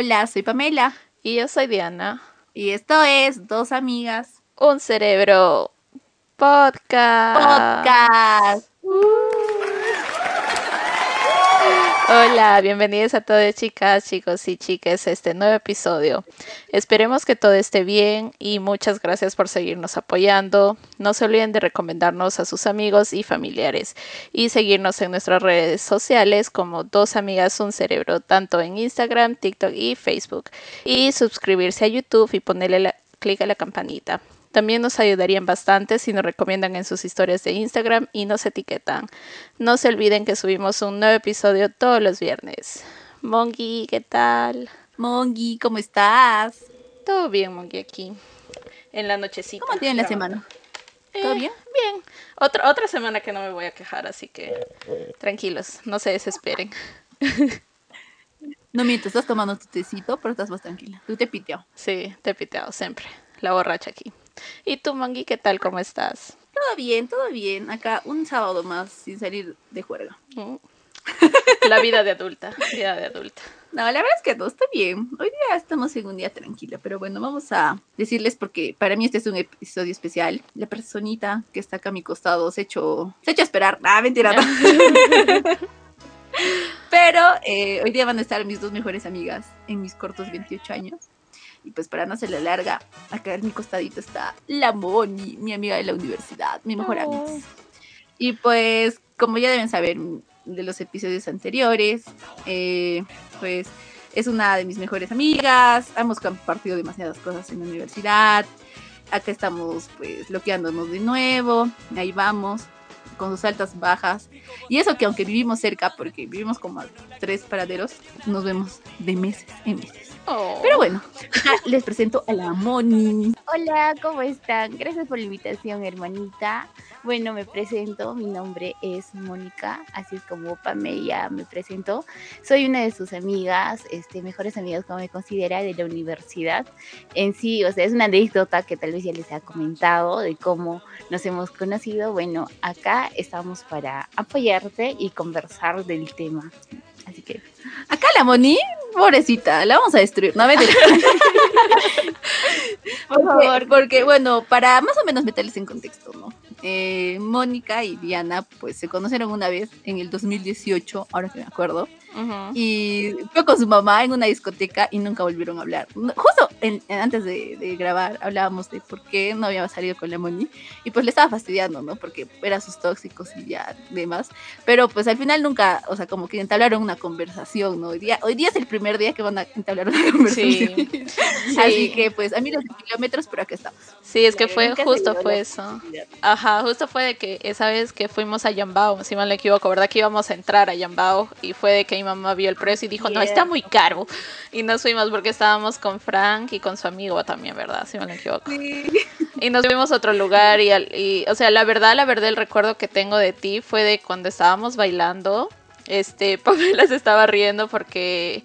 Hola, soy Pamela. Y yo soy Diana. Y esto es Dos Amigas. Un Cerebro Podcast. Podcast. Hola, bienvenidos a todos chicas, chicos y chicas a este nuevo episodio. Esperemos que todo esté bien y muchas gracias por seguirnos apoyando. No se olviden de recomendarnos a sus amigos y familiares y seguirnos en nuestras redes sociales como Dos Amigas Un Cerebro, tanto en Instagram, TikTok y Facebook. Y suscribirse a YouTube y ponerle clic a la campanita. También nos ayudarían bastante si nos recomiendan en sus historias de Instagram y nos etiquetan. No se olviden que subimos un nuevo episodio todos los viernes. Mongi, ¿qué tal? Mongi, ¿cómo estás? Todo bien, Mongi, aquí. En la nochecita. ¿Cómo tiene la semana? ¿Todo Eh, bien? Bien. Otra, otra semana que no me voy a quejar, así que tranquilos, no se desesperen. No mientes, estás tomando tu tecito, pero estás más tranquila. Tú te piteado. Sí, te he piteado siempre. La borracha aquí. ¿Y tú, Mongi, qué tal? ¿Cómo estás? Todo bien, todo bien. Acá un sábado más sin salir de juerga. Mm. La vida de adulta, vida de adulta. No, la verdad es que no, está bien. Hoy día estamos en un día tranquilo, pero bueno, vamos a decirles porque para mí este es un episodio especial. La personita que está acá a mi costado se ha hecho, se hecho esperar. Ah, mentira. no. pero eh, hoy día van a estar mis dos mejores amigas en mis cortos 28 años. Y pues para no hacerla larga, acá en mi costadito está la Moni, mi amiga de la universidad, mi mejor amiga. Oh. Y pues, como ya deben saber de los episodios anteriores, eh, pues es una de mis mejores amigas. Hemos compartido demasiadas cosas en la universidad. Acá estamos pues bloqueándonos de nuevo. Ahí vamos, con sus altas bajas. Y eso que aunque vivimos cerca, porque vivimos como a tres paraderos, nos vemos de meses en meses. Oh. Pero bueno, les presento a la Moni. Hola, ¿cómo están? Gracias por la invitación, hermanita. Bueno, me presento, mi nombre es Mónica, así es como Pamela me presentó. Soy una de sus amigas, este, mejores amigas como me considera de la universidad. En sí, o sea, es una anécdota que tal vez ya les ha comentado de cómo nos hemos conocido. Bueno, acá estamos para apoyarte y conversar del tema. Así que Acá la Moni, pobrecita, la vamos a destruir. No, mentira. Por favor. Porque, bueno, para más o menos meterles en contexto, ¿no? Eh, Mónica y Diana, pues se conocieron una vez en el 2018, ahora que me acuerdo, Ujú. y fue con su mamá en una discoteca y nunca volvieron a hablar. Justo en- en- antes de, de grabar hablábamos de por qué no había salido con la Moni, y pues le estaba fastidiando, ¿no? Porque eran sus tóxicos y ya demás, pero pues al final nunca, o sea, como que entablaron una conversación, ¿no? Hoy día, hoy día es el primer día que van a entablar una conversación. Sí. Así que pues a miles de kilómetros, pero acá estamos. Sí, es que fue justo fue eso. Ajá, justo fue de que esa vez que fuimos a Yambao, si mal no me equivoco, ¿verdad? Que íbamos a entrar a Yambao y fue de que mi mamá vio el precio y dijo, no, está muy caro. Y nos fuimos porque estábamos con Frank y con su amigo también, ¿verdad? Si me equivoco. Y nos fuimos a otro lugar y, y, o sea, la verdad, la verdad, el recuerdo que tengo de ti fue de cuando estábamos bailando, este, Pamela se estaba riendo porque...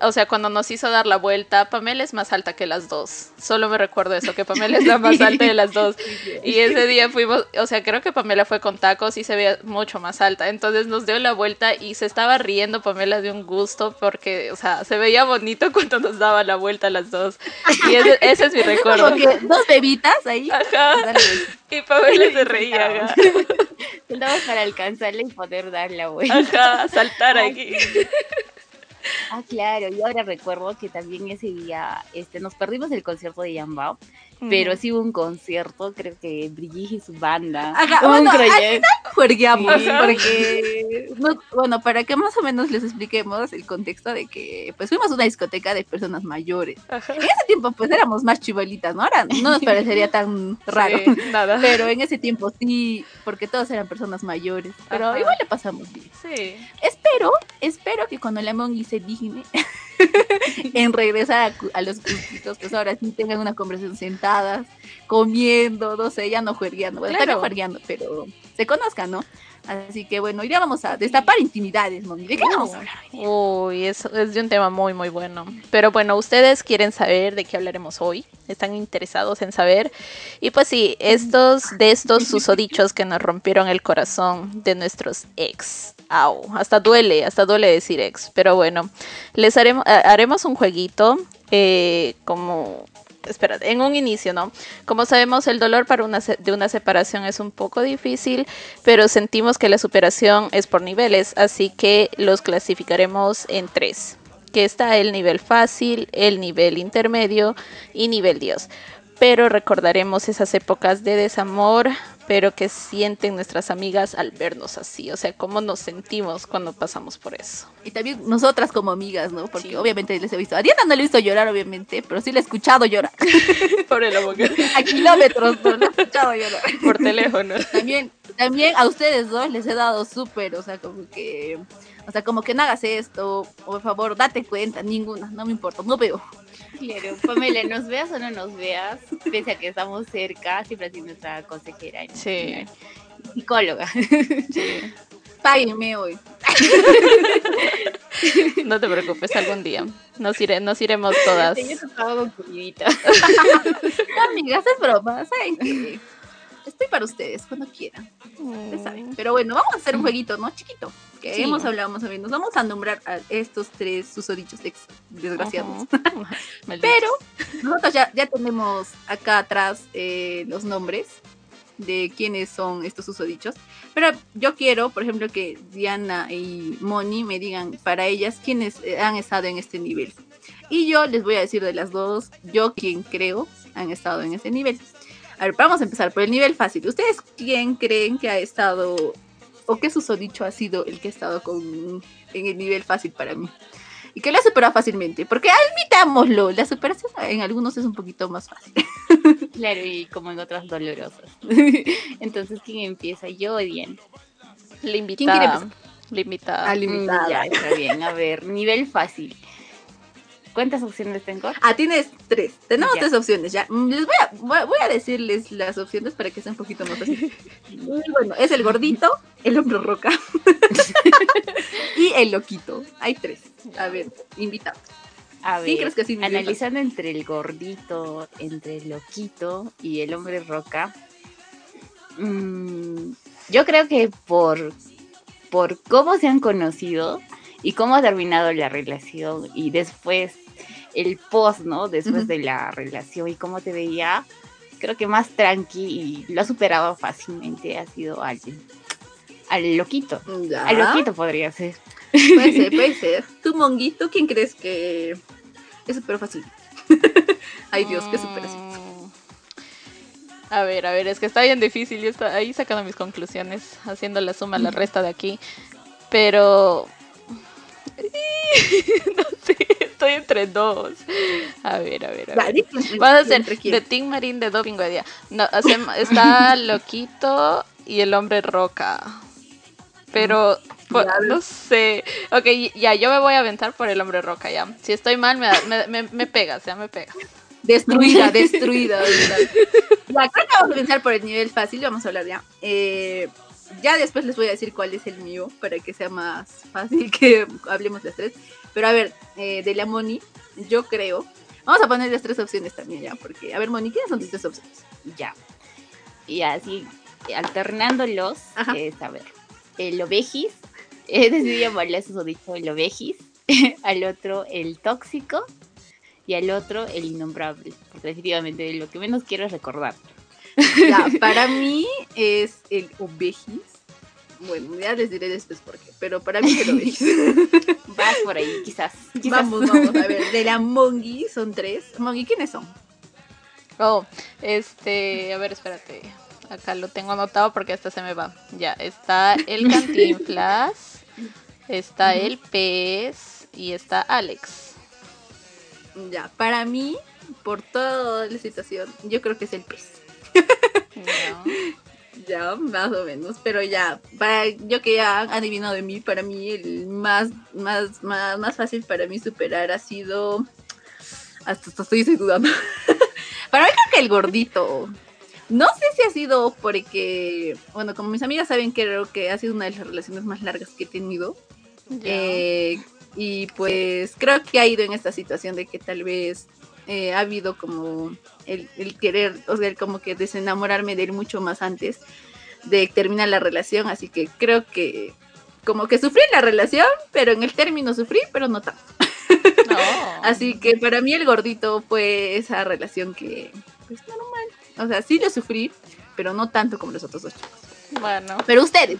O sea, cuando nos hizo dar la vuelta, Pamela es más alta que las dos. Solo me recuerdo eso, que Pamela es la más alta de las dos. Y ese día fuimos, o sea, creo que Pamela fue con tacos y se veía mucho más alta. Entonces nos dio la vuelta y se estaba riendo Pamela de un gusto porque, o sea, se veía bonito cuando nos daba la vuelta a las dos. Y ese, ese es mi recuerdo. Porque dos bebitas ahí. Ajá. Y Pamela se reía. Estamos para alcanzarla y poder dar la vuelta. Ajá, saltar aquí. Ah, claro, y ahora recuerdo que también ese día este, nos perdimos el concierto de Yambao, pero sí hubo un concierto, creo que Brigitte y su banda. Ajá, un bueno. Juergueamos, Sí. porque, no- bueno, para que más o menos les expliquemos el contexto de que, pues fuimos a una discoteca de personas mayores. Ajá. En ese tiempo, pues éramos más chivolitas, ¿no? Ahora no nos parecería tan raro. Sí, nada. Pero en ese tiempo sí, porque todos eran personas mayores. Pero Ajá. igual le pasamos bien. Sí. Espero, espero que cuando la Mongi se digne en regresar a, los gustitos, pues ahora sí tengan una conversación sentadas comiendo, no sé, ya no juegueando, bueno, Claro. también juegueando, pero se conozcan, ¿no? Así que bueno, hoy día vamos a destapar intimidades, Moni. ¿De qué vamos a hablar hoy día? Uy, eso es de un tema muy, muy bueno. Pero bueno, ustedes quieren saber de qué hablaremos hoy. Están interesados en saber. Y pues sí, estos, de estos susodichos que nos rompieron el corazón de nuestros ex. Au, hasta duele, hasta duele decir ex. Pero bueno, les haremos, ha- haremos un jueguito eh, como... Espera, en un inicio, ¿no? Como sabemos, el dolor de una separación es un poco difícil, pero sentimos que la superación es por niveles, así que los clasificaremos en tres, que está el nivel fácil, el nivel intermedio y nivel Dios. Pero recordaremos esas épocas de desamor, pero que sienten nuestras amigas al vernos así, o sea, cómo nos sentimos cuando pasamos por eso. Y también nosotras como amigas, ¿no? Porque Sí. obviamente les he visto. A Diana no le he visto llorar, obviamente, pero sí le he escuchado llorar. Por el A kilómetros, no le he escuchado llorar. por teléfono. También, también a ustedes dos les he dado súper, o sea, como que, o sea, como que no hagas esto, o por favor, date cuenta, ninguna, no me importa, no veo. Claro, Pamela, nos veas o no nos veas, pese a que estamos cerca, siempre ha sido nuestra consejera Sí. psicóloga. Sí. Páguenme hoy. No te preocupes, algún día nos, iré, nos iremos todas. Yo te pago con comidita. No, amigas, es broma, ¿saben qué? Estoy para ustedes cuando quieran, ustedes saben. Pero bueno, vamos a hacer un jueguito, ¿no? Chiquito. Que Sí. hemos hablado más o menos. Vamos a nombrar a estos tres susodichos ex desgraciados. Pero nosotros ya, ya tenemos acá atrás eh, los nombres de quiénes son estos susodichos. Pero yo quiero, por ejemplo, que Diana y Moni me digan para ellas quiénes eh, han estado en este nivel. Y yo les voy a decir de las dos, yo quien creo han estado en ese nivel. A ver, vamos a empezar por el nivel fácil. ¿Ustedes quién creen que ha estado o qué susodicho ha sido el que ha estado con, en el nivel fácil para mí? Y que lo ha superado fácilmente. Porque admitámoslo, la superación en algunos es un poquito más fácil. Claro, y como en otras dolorosas. Entonces, ¿quién empieza? Yo Diana. La quiere invitada. empezar? La invitada. Ah, Ya, está bien. A ver, nivel fácil. ¿Cuántas opciones tengo? Ah, tienes tres. Tenemos Ya. tres opciones ya. Mm, Les voy a, voy, voy a decirles las opciones para que sea un poquito más fácil. Bueno, es el gordito, el hombro roca y el loquito. Hay tres. A ver, invitado. A Sí, ver, ¿crees que sí, analizando entre el gordito, entre el loquito y el hombre roca, mm, yo creo que por, por cómo se han conocido y cómo ha terminado la relación y después el post, ¿no? Después de la relación y cómo te veía, creo que más tranqui y lo ha superado fácilmente ha sido al, al loquito. Ya. Al loquito podría ser. Puede ser, puede ser. ¿Tú, Monguito, quién crees que es súper fácil? Ay, Dios, qué superación. Mm. A ver, a ver, es que está bien difícil. Yo está ahí sacando mis conclusiones, haciendo la suma, la resta de aquí. Pero. no sé, estoy entre dos. A ver, a ver, a ver. Vamos a hacer de Team Marín de Doping Día. No, hacemos- está Loquito y el hombre Roca. Pero, Ya ves. no sé. Ok, ya, yo me voy a aventar por el hombre Roca, ya. Si estoy mal, me, me, me, me pegas, ya me pegas. Destruida, destruida. Ya, creo que vamos a pensar por el nivel fácil, vamos a hablar ya. Eh, ya después les voy a decir cuál es el mío para que sea más fácil que hablemos las tres. Pero a ver, eh, de la Moni, yo creo. Vamos a poner las tres opciones también ya, porque, a ver, Moni, ¿quiénes son tus tres opciones? Ya. Y así, alternándolos, es, a ver, el ovejis, he decidido llamarle a su dicho el ovejis, al otro el tóxico y al otro el innombrable, porque definitivamente lo que menos quiero es recordar. Ya, para mí es el Ovejis. Bueno, ya les diré después por qué, pero para mí es el Ovejis. Vas por ahí, quizás. quizás. vamos, vamos, a ver, de la Mongi son tres. Mongi, ¿quiénes son? Oh, este, a ver, espérate. Acá lo tengo anotado porque hasta se me va. Ya, está el Cantinflas, está el pez y está Alex. Ya, para mí, por toda la situación, yo creo que es el pez. ¿No? Ya, más o menos, pero ya, para yo que ya han adivinado de mí, para mí el más, más, más, más fácil para mí superar ha sido, hasta, hasta estoy dudando, Para mí creo que el gordito. No sé si ha sido porque, bueno, como mis amigas saben, creo que ha sido una de las relaciones más largas que he tenido. Eh, y pues creo que ha ido en esta situación de que tal vez eh, ha habido como el, querer, o sea, como que desenamorarme de él mucho más antes de terminar la relación. Así que creo que como que sufrí la relación, pero en el término sufrí, pero no tanto. Así que para mí el gordito fue esa relación que, pues normal. O sea, sí lo sufrí, pero no tanto como los otros dos chicos. Bueno. Pero ustedes,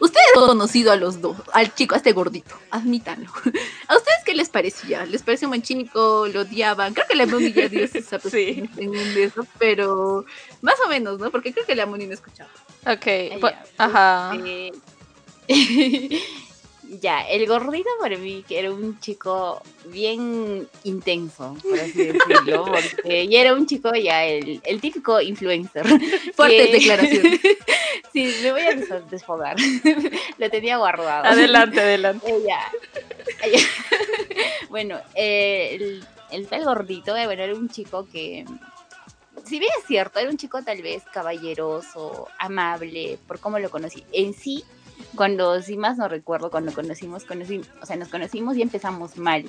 ustedes han conocido a los dos, al chico, a este gordito, admítanlo. ¿A ustedes qué les parecía? ¿Les pareció un buen chico? ¿Lo odiaban? Creo que la Moni ya dio esa sí. en eso, pero más o menos, ¿no? Porque creo que la Moni no escuchaba. Ok, pues, ajá. Eh, Ya, el gordito para mí que era un chico bien intenso, por así decirlo, porque y era un chico ya el, el típico influencer. Fuerte declaración. Sí, me voy a desfogar. Lo tenía guardado. Adelante, adelante. bueno, el, el tal gordito, eh, bueno, era un chico que si bien es cierto, era un chico tal vez caballeroso, amable, por cómo lo conocí. En sí, cuando, si más no recuerdo, cuando conocimos, conocimos, o sea, nos conocimos y empezamos mal.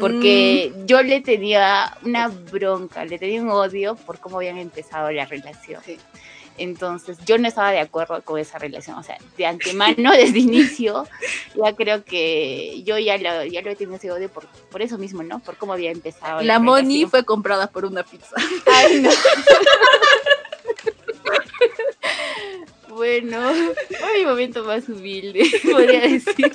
Porque mm. yo le tenía una bronca, le tenía un odio por cómo habían empezado la relación. Entonces, yo no estaba de acuerdo con esa relación. O sea, de antemano, desde inicio, ya creo que yo ya lo, ya lo tenido ese odio por, por eso mismo, ¿no? Por cómo había empezado. La, la Moni fue comprada por una pizza. Ay, no. Bueno, fue mi momento más humilde, podría decir.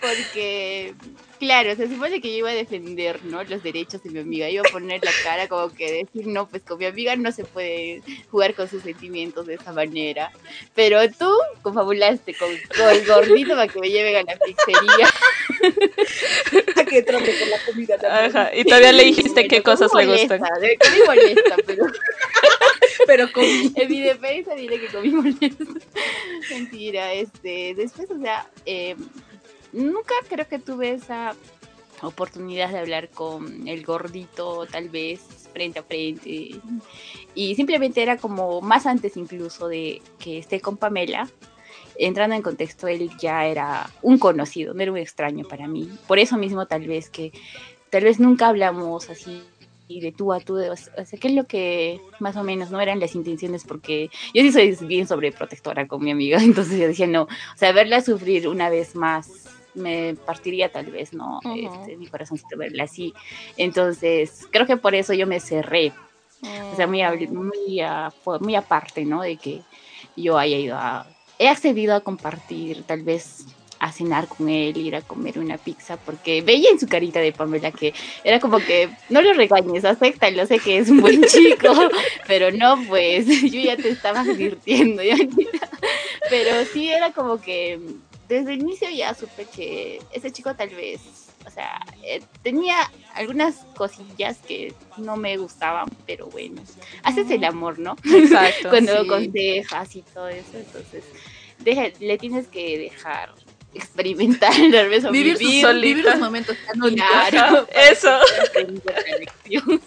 Porque, claro, se supone que yo iba a defender, ¿no? Los derechos de mi amiga. Iba a poner la cara como que decir, no, pues con mi amiga no se puede jugar con sus sentimientos de esa manera. Pero tú confabulaste con, con el gordito para que me lleven a la pizzería. a que trote con la comida Ajá, y todavía le dijiste qué cosas le gustan. De, molesta, pero... pero comí. En mi defensa diré que comí molesto. Mentira, este, después, o sea, eh, nunca creo que tuve esa oportunidad de hablar con el gordito, tal vez frente a frente. Y simplemente era como más antes incluso de que esté con Pamela. Entrando en contexto, él ya era un conocido, no era un extraño para mí. Por eso mismo tal vez que tal vez nunca hablamos así y de tú a tú, o sea, ¿qué es lo que más o menos no eran las intenciones? Porque yo sí soy bien sobreprotectora con mi amiga, entonces yo decía, no, o sea, verla sufrir una vez más me partiría tal vez, ¿no? este, mi corazoncito verla así. Entonces, creo que por eso yo me cerré. O sea, muy, muy, muy aparte, ¿no? De que yo haya ido a... He accedido a compartir tal vez a cenar con él, ir a comer una pizza, porque veía en su carita de Pamela que era como que no lo regañes, lo sé que es un buen chico, pero no, pues yo ya te estaba advirtiendo, pero sí era como que desde el inicio ya supe que ese chico tal vez, o sea, eh, tenía algunas cosillas que no me gustaban, pero bueno, haces el amor, ¿no? Exacto. Cuando sí. consejas y todo eso, entonces le tienes que dejar experimentar el vivir, vivir, vivir los momentos claro, eso.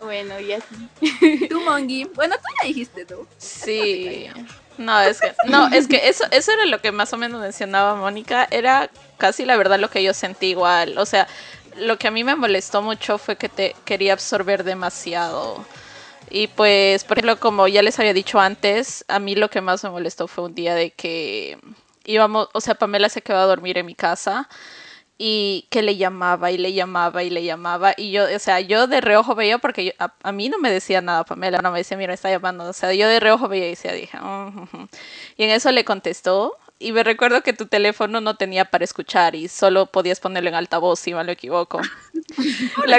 Bueno y así. Tú Mongi. Bueno tú ya dijiste tú. Sí no es que no es que eso eso era lo que más o menos mencionaba Mónica era casi la verdad lo que yo sentí igual o sea lo que a mí me molestó mucho fue que te quería absorber demasiado. Y pues, por ejemplo, como ya les había dicho antes, a mí lo que más me molestó fue un día de que íbamos, o sea, Pamela se quedó a dormir en mi casa y que le llamaba y le llamaba y le llamaba. Y yo, o sea, yo de reojo veía porque a, mí no me decía nada Pamela, no me decía, mira, está llamando, o sea, yo de reojo veía y decía, dije, oh, y en eso le contestó y me recuerdo que tu teléfono no tenía para escuchar y solo podías ponerlo en altavoz, si mal lo equivoco. la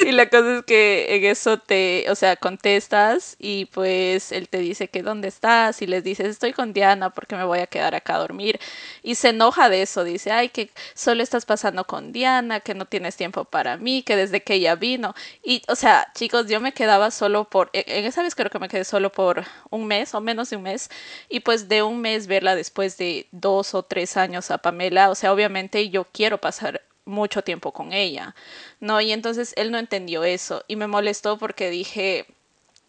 y la cosa es que en eso te, o sea, contestas y pues él te dice que dónde estás y les dices, estoy con Diana porque me voy a quedar acá a dormir. Y se enoja de eso, dice, ay, que solo estás pasando con Diana, que no tienes tiempo para mí, que desde que ella vino. Y, o sea, chicos, yo me quedaba solo por, e, en esa vez creo que me quedé solo por un mes o menos de un mes. Y pues de un mes verla después de dos o tres años a Pamela. O sea, obviamente yo quiero pasar mucho tiempo con ella, ¿no? Y entonces él no entendió eso y me molestó porque dije,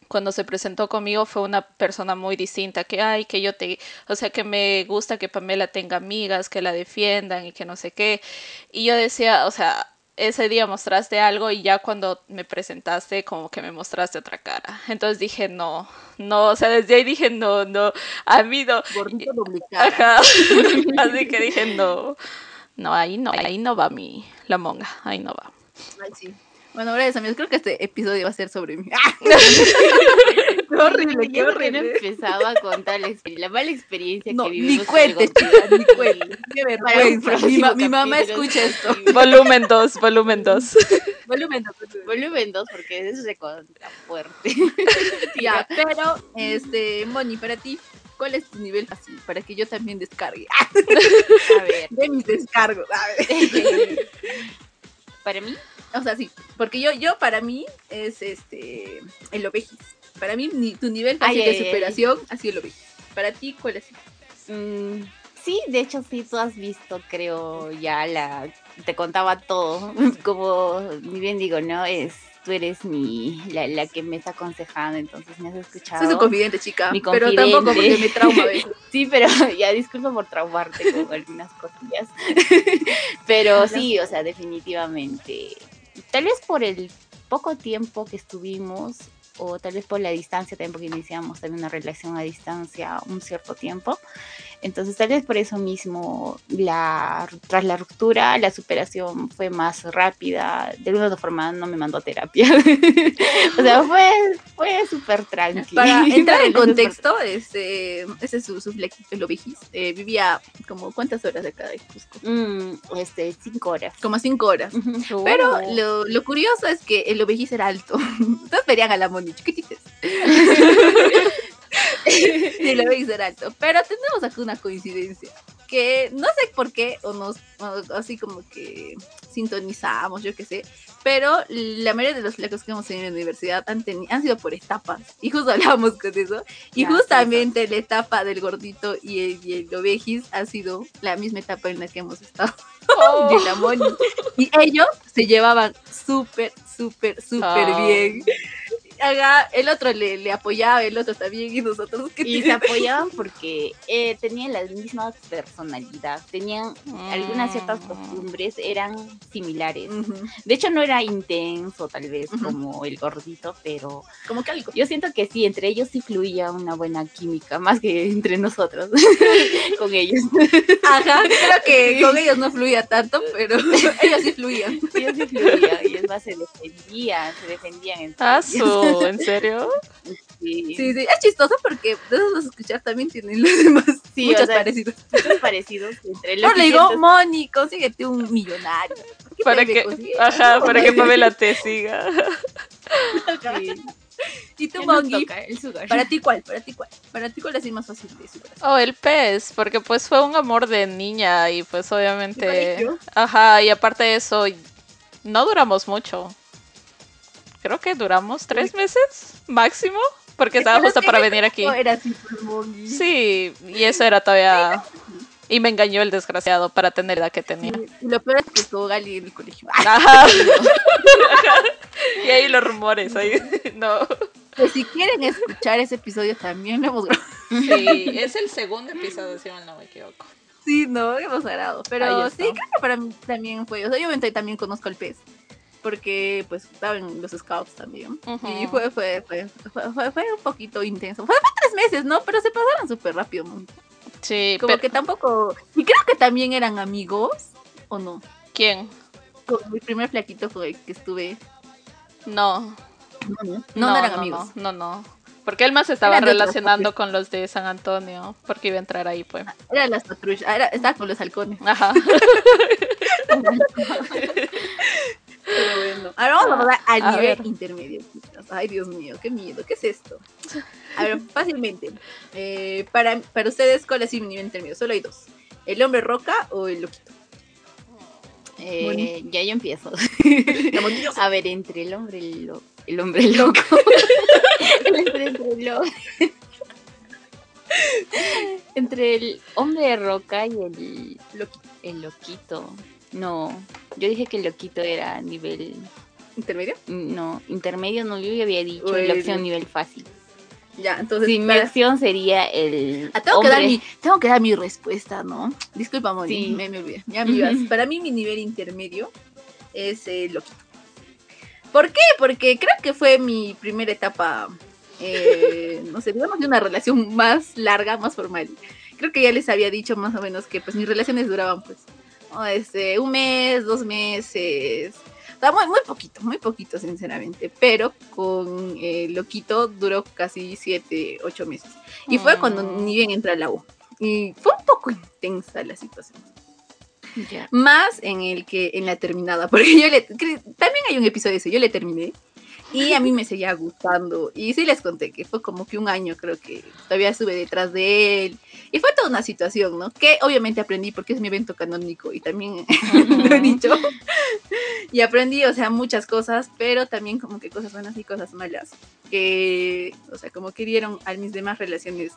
cuando se presentó conmigo fue una persona muy distinta, que ay, que yo te, o sea, que me gusta que Pamela tenga amigas, que la defiendan y que no sé qué. Y yo decía, o sea, ese día mostraste algo y ya cuando me presentaste como que me mostraste otra cara. Entonces dije, no, no, o sea, desde ahí dije, no, no, a mí no. Ajá. Así que dije, no, no, ahí no, ahí no va mi, la monga, ahí no va. Ay, sí. Bueno, gracias amigos, creo que este episodio va a ser sobre mí. qué horrible, qué horrible. No empezaba a contar la, la mala experiencia no, que vivimos. Ni cuentes, chicas, ni cuentes. Qué vergüenza. Mi, ma mi, mamá escucha esto. Volumen 2, volumen 2. volumen 2. Volumen 2, porque eso se contra fuerte. ya, pero, este, Moni, para ti, ¿cuál es tu nivel fácil? Para que yo también descargue. a ver. De mis descargos. A ver. para mí, o sea, sí, porque yo, yo para mí es este el ovejis. Para mí ni, tu nivel fácil ay, de ay, superación ay. sido el ovejis. Para ti, ¿cuál es? Mm, sí, de hecho sí, tú has visto, creo, ya la, te contaba todo, como bien digo, ¿no? Es tú eres mi, la, la, que me está aconsejando, entonces me has escuchado. Soy su confidente, chica. Mi confidente. Pero tampoco porque me trauma a veces. sí, pero ya disculpa por traumarte con algunas cosillas. pero sí, o sea, definitivamente tal vez por el poco tiempo que estuvimos o tal vez por la distancia también porque iniciamos también una relación a distancia un cierto tiempo entonces tal vez por eso mismo la tras la ruptura la superación fue más rápida. De alguna otra forma no me mandó a terapia. O sea fue fue súper tranquilo para entrar en contexto este ese es su, su ovejis eh, vivía como cuántas horas de acá de Cusco mm, este cinco horas. Como cinco horas. Uh -huh. pero lo, lo, curioso es que el ovejis era alto. Entonces verían a la moni chiquitites sí, lo veis ser alto. Pero tenemos aquí una coincidencia. Que no sé por qué, o nos, o así como que sintonizamos, yo qué sé. Pero la mayoría de los flacos que hemos tenido en la universidad han, han sido por etapas. Y justo hablábamos con eso. Y ya, justamente la etapa del gordito y el, y el ovejis ha sido la misma etapa en la que hemos estado. Oh. de la Moni. Y ellos se llevaban súper, súper, súper oh. bien haga, el otro le, le, apoyaba, el otro también, y nosotros que Y se apoyaban porque eh, tenían la misma personalidad, tenían mm. algunas ciertas costumbres, eran similares. Uh -huh. De hecho, no era intenso, tal vez, uh -huh. como el gordito, pero. Como que algo. Yo siento que sí, entre ellos sí fluía una buena química, más que entre nosotros, con ellos. Ajá, creo que con ellos no fluía tanto, pero ellos sí fluían. Ellos sí fluían, y es más, se defendían, se defendían entre ¿En serio? Sí. sí, sí, es chistoso porque de esos escuchar también tienen los demás sí, muchos o sea, parecidos. Muchos parecidos entre los. No le digo, Moni, consíguete un millonario. Para que, ajá, para que Pamela te siga. Sí. ¿Y tú, Mongi? ¿Para ti cuál? ¿Para ti cuál? ¿Para ti cuál es el más fácil de superar? Oh, el pez, porque pues fue un amor de niña y pues obviamente... Ajá, y aparte de eso, no duramos mucho creo que duramos tres meses máximo, porque estaba justo para venir aquí. Era sí, y eso era todavía... Y me engañó el desgraciado para tener la edad que tenía. Y lo peor es que estuvo Gali en el colegio. Ajá. y ahí los rumores, ahí. No. Pues si quieren escuchar ese episodio también lo hemos grabado. Sí, es el segundo episodio, si no me equivoco. Sí, no, hemos grabado. Pero sí, creo que para mí también fue. O sea, yo también conozco al pez porque pues estaba en los scouts también. Uh -huh. Y fue fue, fue, fue, fue, un poquito intenso. Fue, tres meses, ¿no? Pero se pasaron súper rápido. Sí. Como pero... que tampoco... Y creo que también eran amigos, ¿o no? ¿Quién? Con mi primer flaquito con el que estuve. No. No, no, no, no eran no, amigos. No, no. Porque él más estaba relacionando con los de San Antonio, porque iba a entrar ahí, pues. Era las patrullas, era, estaba con los halcones. Ajá. Pero bueno, ahora vamos a pasar al a nivel ver. intermedio. Ay, Dios mío, qué miedo, ¿qué es esto? A ver, fácilmente. Eh, para, para ustedes, ¿cuál es el nivel intermedio? Solo hay dos: ¿el hombre roca o el loquito? Eh, ya yo empiezo. a ver, entre el hombre lo, el hombre loco. entre, entre, lo, entre el hombre de roca y el, loquito. el loquito. No, Yo dije que el loquito era nivel. ¿Intermedio? No, intermedio no, yo ya había dicho. La opción nivel fácil. Ya, entonces. Sí, mi para- opción sería el. Ah, tengo, que dar mi, tengo que dar mi respuesta, ¿no? Disculpa, Moni, Sí. me, me olvidé. Ya me ibas. Para mí, mi nivel intermedio es el loquito. ¿Por qué? Porque creo que fue mi primera etapa, eh, no sé, digamos, de una relación más larga, más formal. Creo que ya les había dicho más o menos que pues mis relaciones duraban pues. Este, un mes, dos meses. O sea, muy, muy poquito, muy poquito, sinceramente. Pero con el loquito duró casi siete, ocho meses. Y fue cuando Mm. ni bien entré a la U. Y fue un poco intensa la situación. Más en el que en la terminada, porque yo le también hay un episodio de eso, yo le terminé y a mí me seguía gustando. Y sí les conté que fue como que un año creo que todavía estuve detrás de él. Y fue toda una situación, ¿no? Que obviamente aprendí porque es mi evento canónico y también lo he dicho. Y aprendí, o sea, muchas cosas, pero también como que cosas buenas y cosas malas que, o sea, como que dieron a mis demás relaciones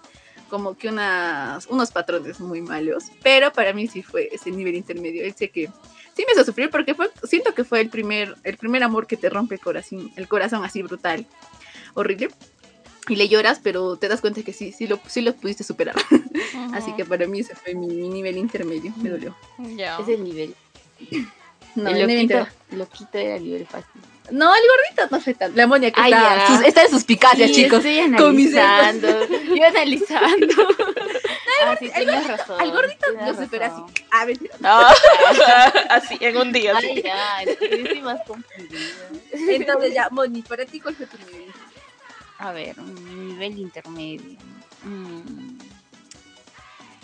como que unas, unos patrones muy malos, pero para mí sí fue ese nivel intermedio, sé que sí me hizo sufrir porque fue, siento que fue el primer, el primer amor que te rompe el corazón, el corazón así brutal, horrible, y le lloras, pero te das cuenta que sí, sí lo, sí lo pudiste superar, así que para mí ese fue mi, mi nivel intermedio, me dolió. Es el nivel. No, el el nivel loquito, intermedio. loquito era nivel fácil. No, el gordito no fue tan, la moña que Ay, está, sus- está en suspicacia, Sí, chicos. Estoy analizando. Yo analizando. Ah, sí, al tienes razón. Al gordito tienes lo supera así. razón. Ah, mentira. No, así, en un día. Ay, sí. ya, estoy más confundida. Entonces ya, Moni, para ti, ¿cuál fue tu nivel? A ver, un nivel intermedio. Mm.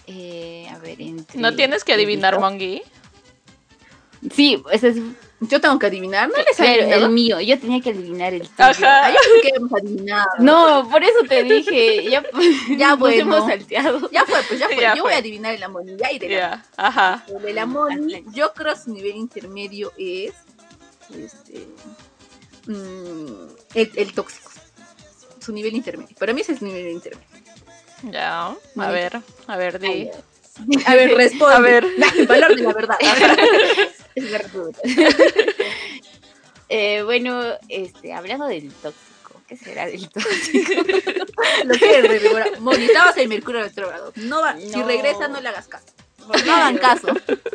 Eh, a ver, entre. No tienes que adivinar, el- Mongi. Sí, ese es Yo tengo que adivinar, ¿no les claro, adivinado? el mío. Yo tenía que adivinar el tuyo. Ajá. Yo creo que hemos adivinado. No, por eso te dije. Ya, Ya, nos bueno. hemos salteado. Ya fue, pues ya fue. Ya yo voy a adivinar el Amoni. Ya iré. Ya, ajá. El de la Moni, yo creo que su nivel intermedio es. Este. mm, el, el tóxico. Su nivel intermedio. Para mí ese es su nivel intermedio. Ya. A ver, a ver, di. A ver, responde. A ver. El valor de la verdad. Es verdad. eh, bueno, este, hablando del tóxico, ¿qué será del tóxico? Lo que es, Débora. Moni, estabas en Mercurio retrógrado. No va, Si regresa, no le hagas caso. No hagan caso.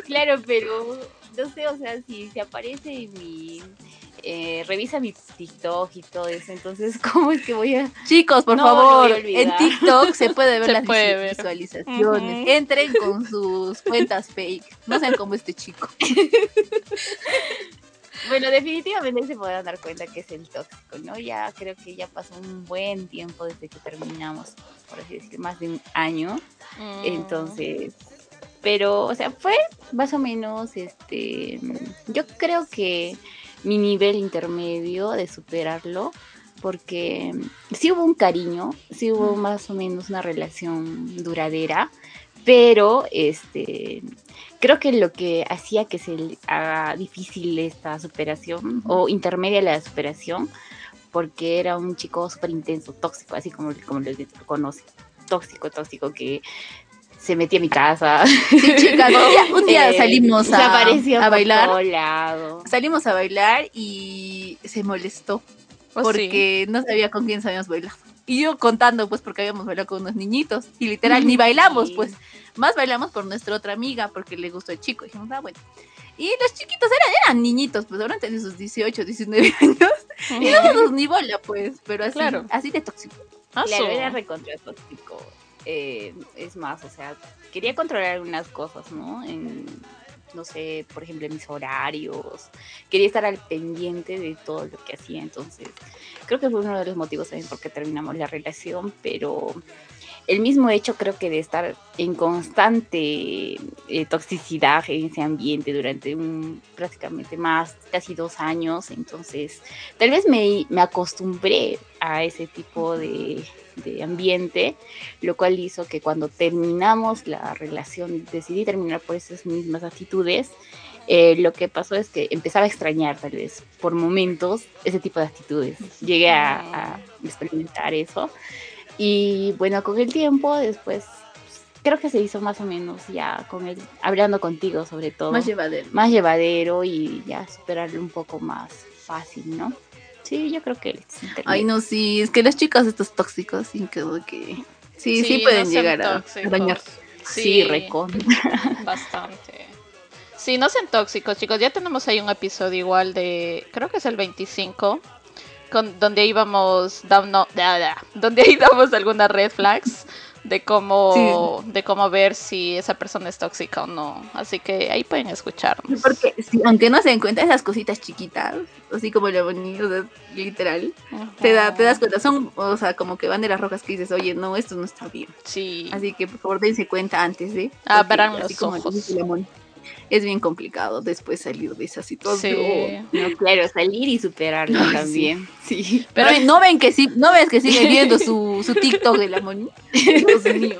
Claro, pero no sé, o sea, si se aparece en mi. eh, revisa mi TikTok y todo eso, entonces, ¿cómo es que voy a.? Chicos, por No, lo favor, en TikTok se puede ver Se las puede visu- ver. visualizaciones. Entren con sus cuentas fake. No sean como este chico. Bueno, definitivamente se podrán dar cuenta que es el tóxico, ¿no? Ya creo que ya pasó un buen tiempo desde que terminamos, por así decir, más de un año. Mm. Entonces, pero, o sea, fue más o menos, este, yo creo que mi nivel intermedio de superarlo, porque sí hubo un cariño, sí hubo más o menos una relación duradera, pero, este, creo que lo que hacía que se haga difícil esta superación o intermedia la superación, porque era un chico súper intenso, tóxico, así como, como lo conoce, tóxico, tóxico, que se metía a mi casa. Sí, chicas, un día, un día Eh, salimos a, apareció a bailar. lado. Salimos a bailar y se molestó Oh, sí. porque no sabía con quién sabíamos bailar. Y yo contando, pues, porque habíamos bailado con unos niñitos. Y literal, ni bailamos, Sí. pues. Más bailamos por nuestra otra amiga, porque le gustó el chico. Y dijimos, ah, bueno. Y los chiquitos eran, eran niñitos, pues ahora tenían sus 18, 19 años. Y nosotros ni bola, pues. Pero así, Claro. así de tóxico. Claro, era recontra tóxico. Eh, es más, o sea, quería controlar algunas cosas, ¿no? En, no sé, por ejemplo, mis horarios. Quería estar al pendiente de todo lo que hacía. Entonces, creo que fue uno de los motivos también por qué terminamos la relación, pero el mismo hecho creo que de estar en constante eh, toxicidad en ese ambiente durante un prácticamente más, casi dos años, entonces tal vez me, me acostumbré a ese tipo de, de ambiente, lo cual hizo que cuando terminamos la relación, decidí terminar por esas mismas actitudes, eh, lo que pasó es que empezaba a extrañar tal vez por momentos ese tipo de actitudes. Llegué a, a experimentar eso. Y bueno, con el tiempo después creo que se hizo más o menos ya con él, hablando contigo sobre todo. Más llevadero. Más llevadero y ya superarlo un poco más fácil, ¿no? Sí, yo creo que es Ay, no, sí, es que las chicas estos tóxicos, sí, que, que sí, sí, pueden llegar a, dañar. Sí, sí recon. Bastante. Sí, no sean tóxicos, chicos. Ya tenemos ahí un episodio igual de, creo que es el 25, con, donde íbamos, no, donde ahí damos algunas red flags de cómo de cómo ver si esa persona es tóxica o no. Así que ahí pueden escucharnos. Porque aunque no se den cuenta esas cositas chiquitas, así como lo bonito, literal, te da te das cuenta, son o sea, como que banderas rojas que dices, "Oye, no, esto no está bien." Sí. Así que por favor dense cuenta antes de Ah, verán los ojos es bien complicado después salir de esa situación. No, claro, salir y superarlo también. Sí. Pero no, ven que sí, no ves que sigue viendo su, su TikTok de la Moni. Dios mío.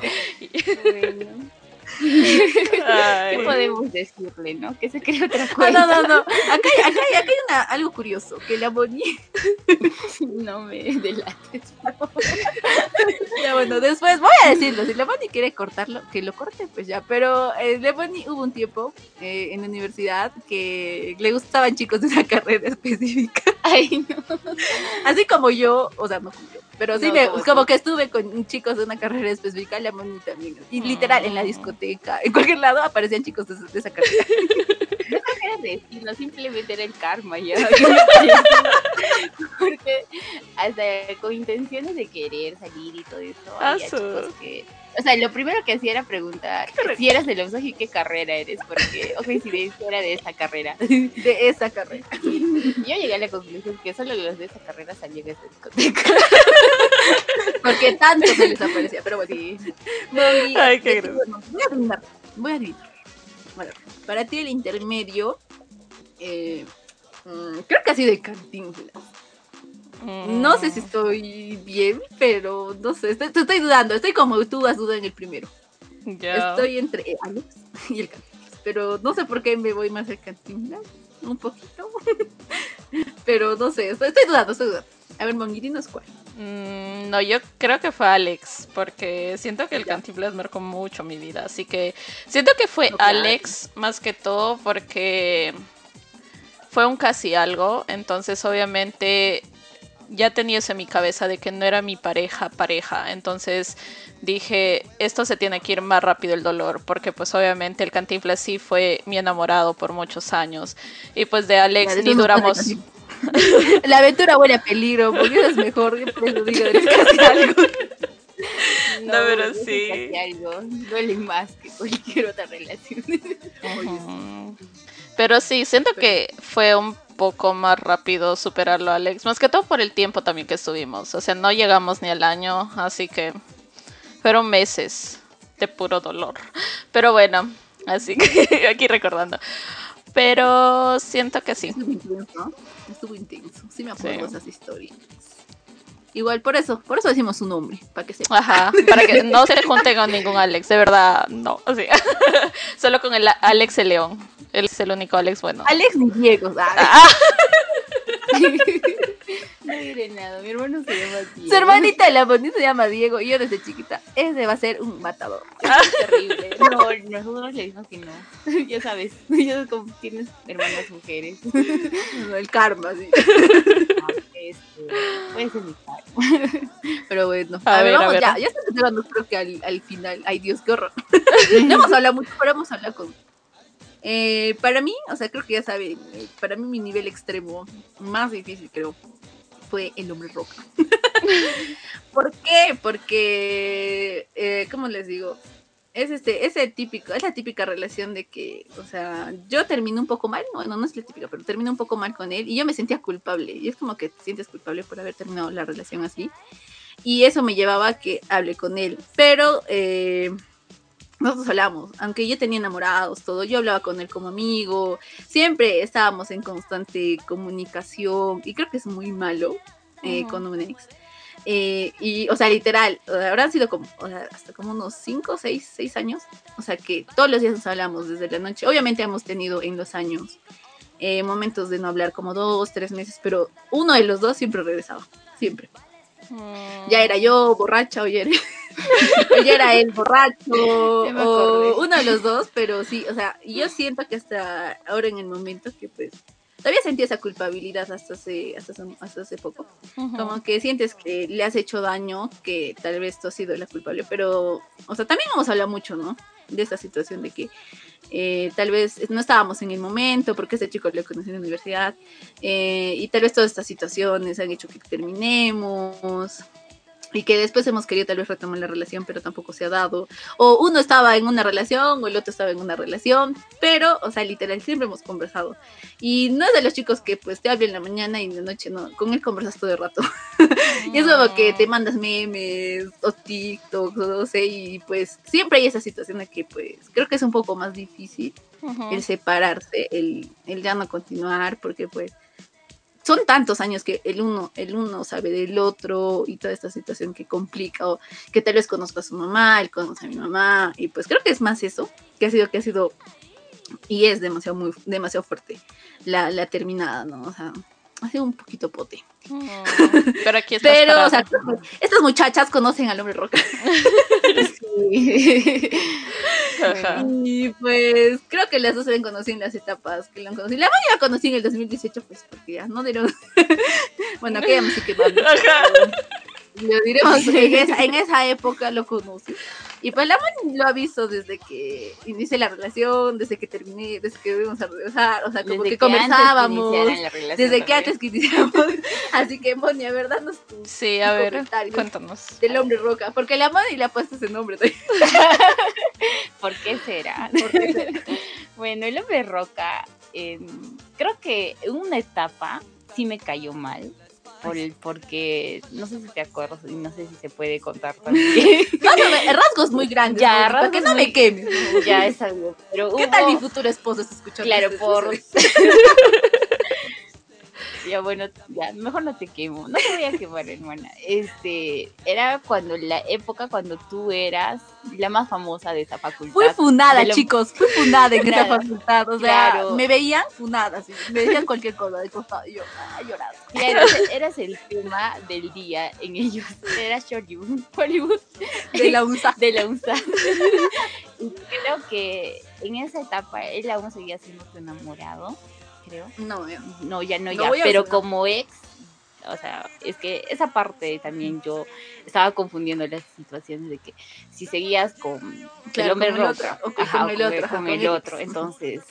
¿Qué podemos decirle, no? Que se cree otra cosa. no, no, no. Acá, hay, acá hay, una, algo curioso, que la Bonnie... no me delates. ya, bueno, después voy a decirlo. Si la Bonnie quiere cortarlo, que lo corte, pues ya. Pero eh, la Bonnie hubo un tiempo eh, en la universidad que le gustaban chicos de una carrera específica. Ay, no. Así como yo, o sea, no como yo pero sí, me, como que estuve con chicos de una carrera específica, la Moni también. Y literal, en la discoteca, en cualquier lado aparecían chicos de, esa carrera. No de decirlo, simplemente era el karma ya. Porque hasta con intenciones de querer salir y todo eso, había chicos que o sea, lo primero que hacía era preguntar si eras de los y qué carrera eres, porque, o coincidencia, era de esa carrera. De esa carrera. Yo llegué a la conclusión que solo los de esa carrera salían de esa discoteca. Porque tanto se les aparecía, pero bueno. Sí. Ay, qué voy a adivinar, voy a adivinar. Bueno, para ti el intermedio, eh, mm, creo que ha sido de Cantinflas. No sé si estoy bien, pero no sé, estoy, estoy dudando. Estoy como tú has dudado en el primero. Estoy entre Alex y el Cantinflas. Pero no sé por qué me voy más al Cantinflas. Un poquito. pero no sé, estoy, dudando, estoy dudando. A ver, es cuál. Mm, no, yo creo que fue Alex, porque siento que el Cantinflas marcó mucho mi vida. Así que siento que fue Alex más que todo porque fue un casi algo. Entonces, obviamente, ya tenía eso en mi cabeza de que no era mi pareja, pareja. Entonces dije, esto se tiene que ir más rápido el dolor, porque pues obviamente el Cantinflas sí fue mi enamorado por muchos años. Y pues de Alex ni duramos... La aventura huele a peligro, porque es mejor que digo, casi algo. No, pero sí. algo. Duele más que cualquier otra relación. Pero sí, siento que fue un poco más rápido superarlo, Alex. Más que todo por el tiempo también que estuvimos. O sea, no llegamos ni al año, así que fueron meses de puro dolor. Pero bueno, así que aquí recordando. Pero siento que sí. Estuvo intenso, estuvo intenso. Sí me acuerdo de esas historias. Igual por eso, por eso decimos su nombre, para que sepa. Ajá, para que no se junten con ningún Alex, de verdad, no. O solo con el Alex el León. Él es el único Alex bueno. Alex ni Diego, Ah. no diré nada, mi hermano se llama Diego. Su hermanita la bonita se llama Diego y yo desde chiquita, ese va a ser un matador. Es terrible. No, nosotros le decimos que no. Ya sabes, ya como tienes hermanas mujeres. el karma, sí. Ah, este, puede ser mi karma. Pero bueno, a, ver, vamos, ya, ya estamos llegando creo que al, al final. Ay Dios, qué horror. no hemos hablado mucho, pero vamos a hablar con eh, para mí, o sea, creo que ya saben, eh, para mí mi nivel extremo más difícil, creo, fue el hombre roca. ¿Por qué? Porque, eh, ¿cómo les digo? Es este, ese típico, es la típica relación de que, o sea, yo terminé un poco mal, bueno, no es la típica, pero terminé un poco mal con él y yo me sentía culpable. Y es como que te sientes culpable por haber terminado la relación así. Y eso me llevaba a que hable con él. Pero, eh, nosotros hablamos, aunque yo tenía enamorados, todo, yo hablaba con él como amigo, siempre estábamos en constante comunicación y creo que es muy malo eh, con un ex. Eh, y, o sea, literal, habrán sido como, o sea, hasta como unos 5, 6, 6 años. O sea, que todos los días nos hablamos desde la noche. Obviamente hemos tenido en los años eh, momentos de no hablar como dos, tres meses, pero uno de los dos siempre regresaba, siempre. Mm. Ya era yo borracha o ya era, ya era él borracho o uno de los dos, pero sí, o sea, yo siento que hasta ahora en el momento que pues todavía sentí esa culpabilidad hasta hace, hasta hace, hasta hace poco. Como que sientes que le has hecho daño, que tal vez tú has sido la culpable, pero, o sea, también hemos hablado mucho, ¿no? De esta situación de que eh, tal vez no estábamos en el momento, porque ese chico lo conocí en la universidad, eh, y tal vez todas estas situaciones han hecho que terminemos. Y que después hemos querido tal vez retomar la relación, pero tampoco se ha dado. O uno estaba en una relación o el otro estaba en una relación. Pero, o sea, literal, siempre hemos conversado. Y no es de los chicos que pues te hablan en la mañana y en la noche no. Con él conversas todo el rato. Y es como que te mandas memes o TikToks o no sé, y pues siempre hay esa situación de que pues creo que es un poco más difícil Ujú. el separarse, el, el ya no continuar, porque pues son tantos años que el uno, el uno sabe del otro y toda esta situación que complica, o que tal vez conozco a su mamá, él conoce a mi mamá, y pues creo que es más eso, que ha sido, que ha sido, y es demasiado, muy, demasiado fuerte la, la terminada, ¿no? O sea, ha sido un poquito pote. Mm. Pero aquí estás Pero, parado. o sea, estas muchachas conocen al hombre roca. Sí. Y pues creo que las dos se han conocido en las etapas que lo han conocido. La mayoría la conocí en el 2018, pues porque ya no dieron. bueno, que ya me sí que. Lo diremos, en esa, en esa época lo conocí. Y pues la man lo ha visto desde que inicié la relación, desde que terminé, desde que vimos a regresar, o sea, como Desde que, conversábamos. que relación desde que antes que iniciamos. Así que, Moni, a verdad, nos Sí, a ver, cuéntanos. del hombre roca. Porque la Moni le ha puesto ese nombre. también. ¿Por qué será? Bueno, el hombre roca, eh, creo que en una etapa sí me cayó mal. Por el, porque no sé si te acuerdas y no sé si se puede contar también. Más o menos, rasgos muy grandes. Ya, para que rasgos no me quemes. ya es algo. Pero ¿Qué hubo- tal mi futuro esposo está escuchando? Claro, por. ya bueno, ya, mejor no te quemo. No te voy a quemar, hermana. Este, era cuando la época cuando tú eras la más famosa de esa facultad. Fui lo- chicos. Fui funada en esa facultad. O sea, Claro. me veían funada. así, Me decían cualquier cosa de costado. Y yo, ah, lloraba. Claro, eras- eras el tema del día en ellos. Era Hollywood, Hollywood De la USA. de la UNSA. y creo que en esa etapa él aún seguía siendo tu enamorado, creo. No, yo- No, ya no, No ya, pero como ex, o sea, es que esa parte también yo estaba confundiendo las situaciones de que si seguías con Claro, el hombre con el otro, que ajá, con el otro, con, el el otro, entonces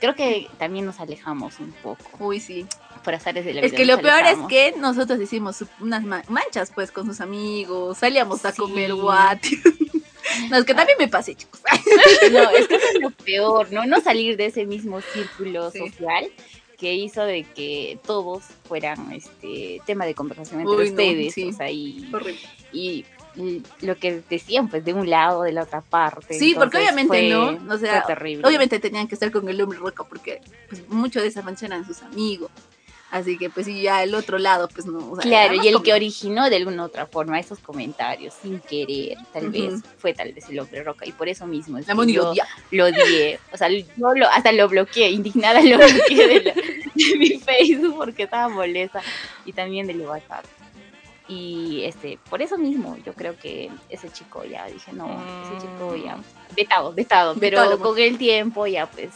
creo que también nos alejamos un poco Uy, sí. por azares de la Es vida que nos lo peor es que nosotros hicimos unas ma- manchas, pues, con sus amigos. Salíamos a Sí. comer guati. No, es que también me pasé, chicos. No, es que eso es lo peor, ¿no? No salir de ese mismo círculo Sí. social que hizo de que todos fueran este tema de conversación entre Uy, no, ustedes, sí. o sea, y, Horrible. y y lo que decían, pues, de un lado, de la otra parte. Sí, porque obviamente fue- no, o sea, terrible. Obviamente tenían que estar con el hombre roca porque pues, muchos de esa mancha eran sus amigos. Así que pues y ya el otro lado, pues no. o sea, Claro, y el como- que originó de alguna otra forma esos comentarios sin querer, tal Ujú. vez, fue tal vez el hombre roca. Y por eso mismo es que yo lo odié. O sea, yo lo- hasta lo bloqueé, indignada lo bloqueé de, la- de mi Facebook porque estaba molesta. Y también de mi WhatsApp. Y este, por eso mismo, yo creo que ese chico ya dije, no, ese chico ya, vetado, vetado. Pero Vetado. con el tiempo ya pues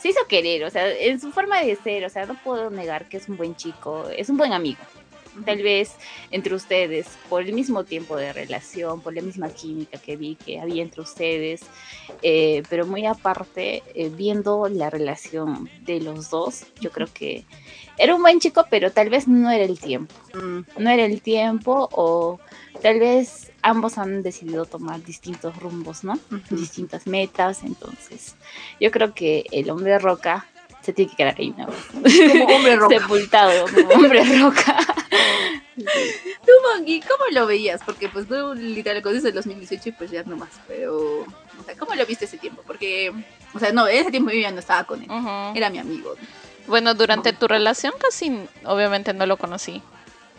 se hizo querer, o sea, en su forma de ser, o sea, no puedo negar que es un buen chico, es un buen amigo. Tal vez entre ustedes, por el mismo tiempo de relación, por la misma química que vi que había entre ustedes, eh, pero muy aparte, eh, viendo la relación de los dos, yo creo que era un buen chico, pero tal vez no era el tiempo. Mm, No era el tiempo o tal vez ambos han decidido tomar distintos rumbos, ¿no? Distintas metas, entonces yo creo que el hombre roca se tiene que quedar ahí una vez. Como hombre roca. Sepultado como hombre roca. Tú, Mongi, ¿cómo lo veías? Porque pues tú literal conoces el 2018 y pues ya no más. Pero, o sea, ¿cómo lo viste ese tiempo? Porque, o sea, no, ese tiempo yo ya no estaba con él. Era mi amigo. Bueno, durante tu relación casi, obviamente no lo conocí.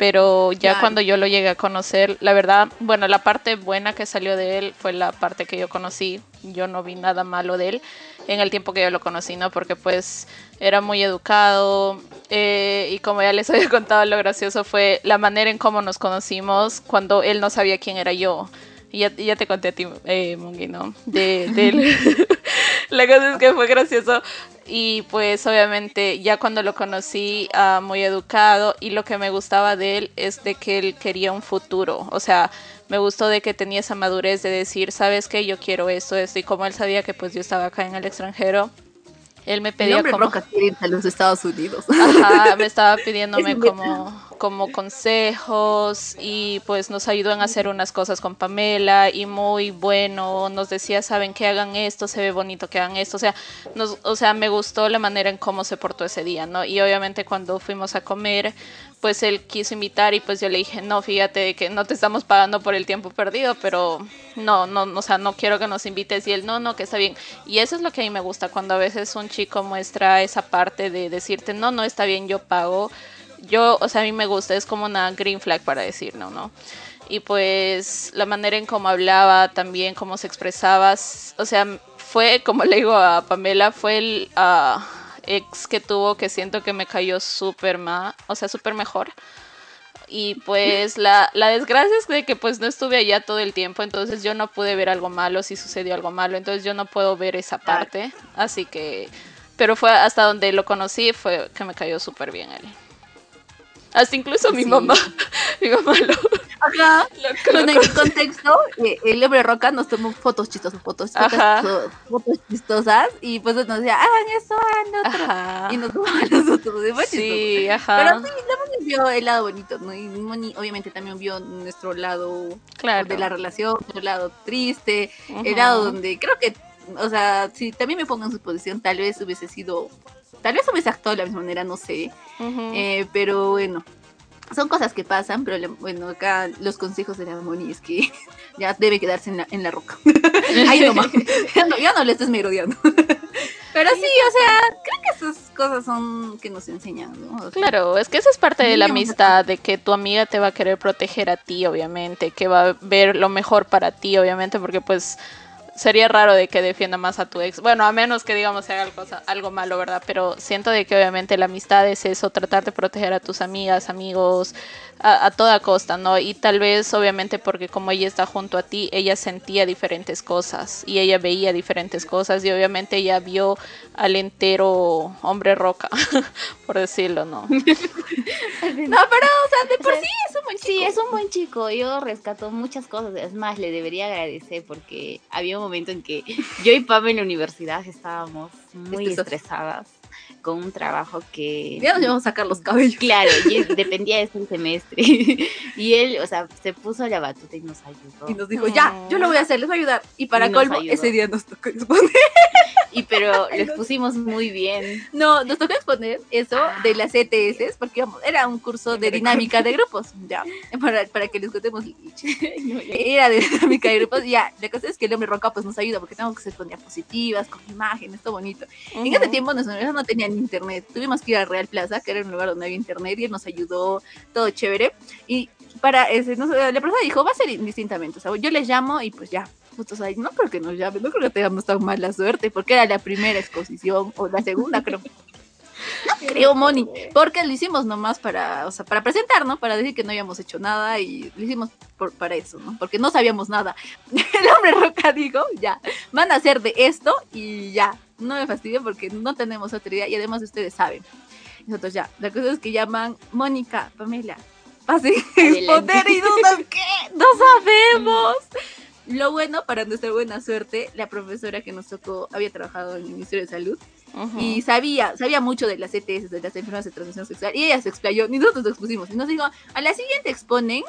Pero ya cuando yo lo llegué a conocer, la verdad, bueno, la parte buena que salió de él fue la parte que yo conocí. Yo no vi nada malo de él en el tiempo que yo lo conocí, ¿no? Porque pues era muy educado eh, y como ya les había contado, lo gracioso fue la manera en cómo nos conocimos cuando él no sabía quién era yo. Y ya, ya te conté a ti, eh, Mungi, ¿no? De, de él. la cosa es que fue gracioso y pues obviamente ya cuando lo conocí uh, muy educado y lo que me gustaba de él es de que él quería un futuro, o sea, me gustó de que tenía esa madurez de decir, sabes que yo quiero esto, esto y como él sabía que pues yo estaba acá en el extranjero, él me pedía como... Roca a los Estados Unidos. Ajá, me estaba pidiéndome como, como consejos y pues nos ayudó en hacer unas cosas con Pamela y muy bueno, nos decía, saben que hagan esto, se ve bonito que hagan esto, o sea, nos, o sea, me gustó la manera en cómo se portó ese día, ¿no? Y obviamente cuando fuimos a comer, pues él quiso invitar y pues yo le dije, no, fíjate que no te estamos pagando por el tiempo perdido, pero no, no, o sea, no quiero que nos invites y él, no, no, que está bien. Y eso es lo que a mí me gusta, cuando a veces un chico muestra esa parte de decirte, no, no, está bien, yo pago. Yo, o sea, a mí me gusta, es como una green flag para decir, no, no. Y pues la manera en cómo hablaba, también cómo se expresaba, o sea, fue, como le digo a Pamela, fue el... Uh, ex que tuvo que siento que me cayó súper mal, o sea, súper mejor. Y pues la, la, desgracia es de que pues no estuve allá todo el tiempo, entonces yo no pude ver algo malo si sucedió algo malo, entonces yo no puedo ver esa parte, así que, pero fue hasta donde lo conocí, fue que me cayó súper bien él. Hasta incluso mi mamá, mi mamá lo, Ajá. en el contexto, eh, el hombre roca nos tomó fotos chistosas, fotos, fotos, fotos chistosas, y pues nos decía, hagan eso, hagan otro. Y nos tomaba a nosotros. de sí, ajá. Pero sí, Moni vio el lado bonito, ¿no? Y Moni obviamente también vio nuestro lado claro. de la relación, el lado triste, el lado donde creo que, o sea, si también me pongo en su posición, tal vez hubiese sido, tal vez hubiese actuado de la misma manera, no sé. Eh, pero bueno, son cosas que pasan, pero bueno, acá los consejos de la Moni es que ya debe quedarse en la, en la roca. Ay, no, ya no, ya no le estés merodeando. Pero sí, o sea, creo que esas cosas son que nos enseñan, ¿no? claro, es que esa es parte de la amistad, de que tu amiga te va a querer proteger a ti, obviamente, que va a ver lo mejor para ti, obviamente, porque pues sería raro de que defienda más a tu ex. Bueno, a menos que digamos se haga algo, algo malo, ¿verdad? Pero siento de que obviamente la amistad es eso, tratar de proteger a tus amigas, amigos, a, toda costa, ¿no? Y tal vez, obviamente, porque como ella está junto a ti, ella sentía diferentes cosas y ella veía diferentes cosas y obviamente ella vio al entero hombre roca, por decirlo, ¿no? no, pero, o sea, de por sí es un buen chico. Sí, es un buen chico. Yo rescato muchas cosas. Es más, le debería agradecer porque había un momento en que yo y Pam en la universidad estábamos muy estresadas con un trabajo que... Ya nos íbamos a sacar los cabellos. Claro, y dependía de este semestre. y él, o sea, se puso a la batuta y nos ayudó. Y nos dijo, ya, yo lo voy a hacer, les voy a ayudar. Y para colmo, ese día nos tocó exponer. y pero les pusimos muy bien. No, nos tocó exponer eso ah. de las ETS, porque era un curso de dinámica de grupos, ya, para, para que les contemos. era de dinámica de grupos, ya, la cosa es que el hombre roca pues nos ayuda, porque tenemos que hacer con diapositivas, con imágenes, todo bonito. En ese tiempo nosotros no tenían internet. Tuvimos que ir a Real Plaza, que era un lugar donde había internet, y él nos ayudó, todo chévere. Y para ese, no, la persona dijo, va a ser indistintamente. O sea, yo les llamo y pues ya. Ahí, no creo que nos llamen, no creo que tengamos tan mala suerte, porque era la primera exposición, o la segunda, creo. No creo, Moni, porque lo hicimos nomás para, o sea, para presentar, ¿no? Para decir que no habíamos hecho nada y lo hicimos por, para eso, ¿no? Porque no sabíamos nada. El hombre roca dijo, ya, van a hacer de esto y ya, no me fastidio porque no tenemos autoridad y además ustedes saben. Nosotros ya, la cosa es que llaman Mónica, Pamela, así, poder y dudas, ¿qué? No sabemos. Lo bueno, para nuestra buena suerte, la profesora que nos tocó había trabajado en el Ministerio de Salud y sabía, sabía mucho de las ETS, de las enfermedades de transmisión sexual, y ella se explayó, y nosotros nos expusimos, y nos dijo, a la siguiente exponen,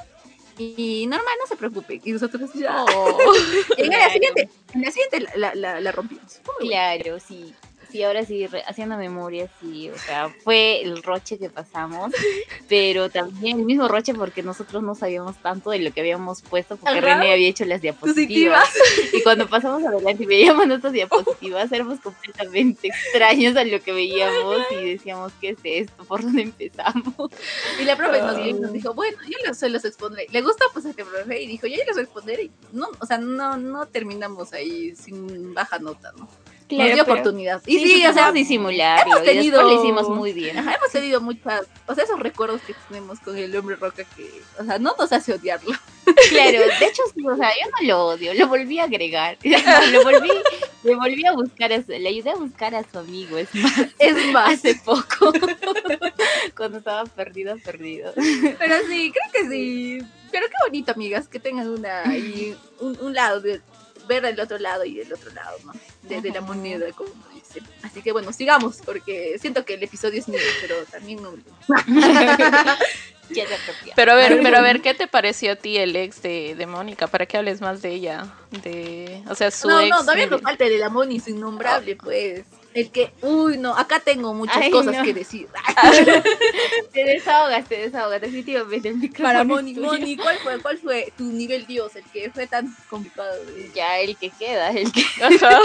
y normal, no se preocupe. Y nosotros ya. Oh. en la siguiente, en la siguiente la, la, la rompimos. Claro, sí. Sí, ahora sí, re- haciendo memoria, sí, o sea, fue el roche que pasamos, pero también el mismo roche porque nosotros no sabíamos tanto de lo que habíamos puesto porque Ajá. René había hecho las diapositivas. Positivas. Y cuando pasamos adelante y veíamos nuestras diapositivas, éramos completamente extraños a lo que veíamos y decíamos, ¿qué es esto? ¿Por dónde empezamos? Y la profe nos, y nos dijo, bueno, yo los, se los expondré. Le gustó pues a este profe y dijo, yo los expondré. Y no, o sea, no, no terminamos ahí sin baja nota, ¿no? Nos dio pero- oportunidad. Y Sí, sí, o sea, supimos disimularlo hemos tenido- lo hicimos muy bien. ajá, hemos tenido muchas, o sea, esos recuerdos que tenemos con el hombre roca que, o sea, no nos hace odiarlo. Claro, de hecho, sí, o sea, yo no lo odio, lo volví a agregar. lo volví, le volví a buscar, a su- le ayudé a buscar a su amigo, es más, Es más, hace poco, cuando estaba perdido, perdido. pero sí, creo que sí. Pero qué bonito, amigas, que tengan una un, un lado de ver el otro lado y el otro lado, ¿no? De, de la moneda, como dicen. Así que bueno, sigamos, porque siento que el episodio es mío, pero también no. Pero a ver, pero a ver, ¿qué te pareció a ti el ex de, de Mónica? ¿Para qué hables más de ella? De, o sea, su No, ex. no, todavía nos falta el de la Moni, su innombrable, pues. El que, uy, no, acá tengo muchas Ay, cosas no. que decir. Te desahogas, te desahogas, definitivamente el micrófono Para Moni. Moni, ¿cuál fue, ¿cuál fue tu nivel Dios, el que fue tan complicado? de- Ya, el que queda, el que, Ajá.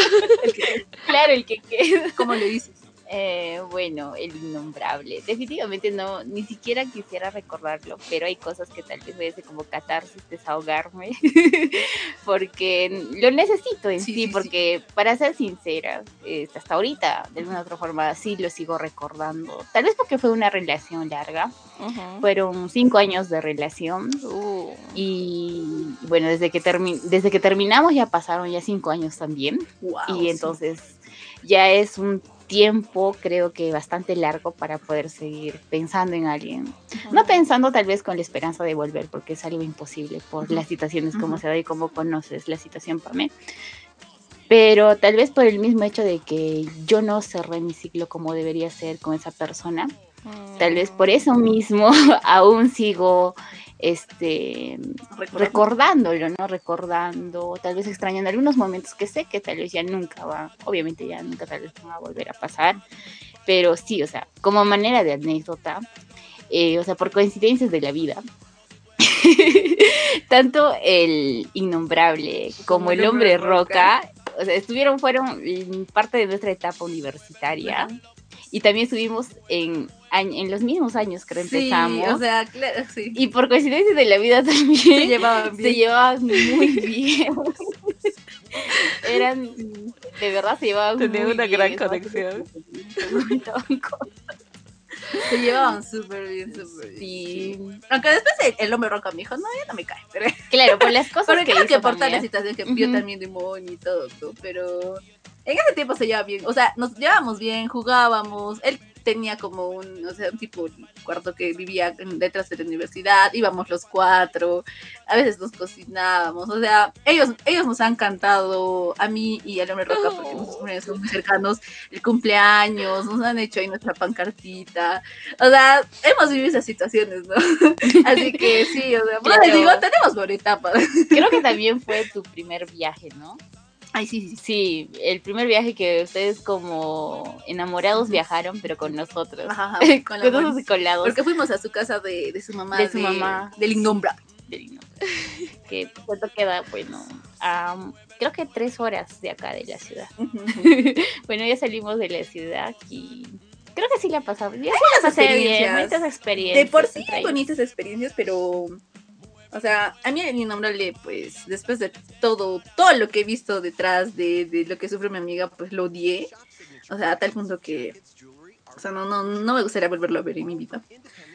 claro, el que queda. ¿Cómo le dices? Eh, bueno, el innombrable. Definitivamente no, ni siquiera quisiera recordarlo, pero hay cosas que tal vez hacer como catarsis, desahogarme, porque lo necesito en Sí, sí, sí, sí. porque para ser sincera, eh, hasta ahorita, de alguna otra forma, sí lo sigo recordando. Tal vez porque fue una relación larga, fueron cinco años de relación. Uh, Y bueno, desde que, desde que terminamos ya pasaron ya cinco años también Wow, y entonces ya es un tiempo creo que bastante largo para poder seguir pensando en alguien. No pensando tal vez con la esperanza de volver porque es algo imposible por las situaciones como Ujú. se da y como conoces la situación Pame. Pero tal vez por el mismo hecho de que yo no cerré mi ciclo como debería ser con esa persona, tal vez por eso mismo aún sigo este recordándolo, ¿no? Recordando, tal vez extrañando algunos momentos que sé que tal vez ya nunca va, obviamente ya nunca tal vez van a volver a pasar, pero sí, o sea, como manera de anécdota, eh, o sea, por coincidencias de la vida, tanto el innombrable como el hombre roca, o sea, estuvieron, fueron parte de nuestra etapa universitaria. Y también estuvimos en, en los mismos años que Sí, empezamos. o sea, claro, sí. y por coincidencia de la vida también Se llevaban se bien. llevaban muy bien. Eran, de verdad se llevaban Tenían muy una bien, gran conexión. se. Se llevaban súper bien, súper bien. Sí, Aunque después el, el hombre roca me dijo, no, ya no me cae. Pero, claro, por las cosas que hizo que por la situación que vio Ujú. también de Moni y todo, ¿no? pero en ese tiempo se llevaba bien. O sea, nos llevábamos bien, jugábamos. Él tenía como un, o sea, un tipo de cuarto que vivía detrás de la universidad, íbamos los cuatro, a veces nos cocinábamos, o sea, ellos, ellos nos han cantado a mí y al hombre roca porque Oh. son muy cercanos, el cumpleaños, nos han hecho ahí nuestra pancartita, o sea, hemos vivido esas situaciones, ¿no? Así que sí, o sea, les Claro. digo, tenemos por etapas. Creo que también fue tu primer viaje, ¿no? Ay, sí, sí, sí. El primer viaje que ustedes como enamorados viajaron, pero con nosotros. Ajá, ajá, con nosotros colados. Porque fuimos a su casa de, de su mamá. De su mamá. Del innombrable. del que cuánto queda, bueno, a, creo que tres horas de acá de la ciudad. bueno, ya salimos de la ciudad y creo que sí la pasamos. Ya sí la pasé bien, bonitas experiencias. De por sí bonitas experiencias, pero. O sea, a mí el innombrable, pues, después de todo, todo lo que he visto detrás de, de lo que sufre mi amiga, pues lo odié. O sea, a tal punto que. O sea, no, no, no me gustaría volverlo a ver en mi vida.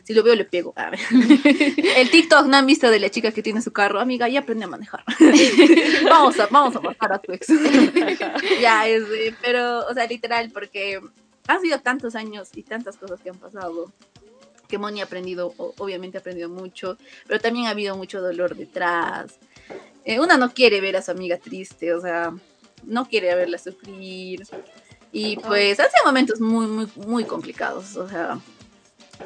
Si lo veo, le pego. A ver. El TikTok no han visto de la chica que tiene su carro. Amiga, ya aprende a manejar. vamos a, vamos a matar a tu ex. ya, es, de- pero, o sea, literal, porque han sido tantos años y tantas cosas que han pasado que Moni ha aprendido, obviamente ha aprendido mucho, pero también ha habido mucho dolor detrás. Eh, una no quiere ver a su amiga triste, o sea, no quiere verla sufrir. Y pues han sido momentos muy, muy, muy complicados, o sea,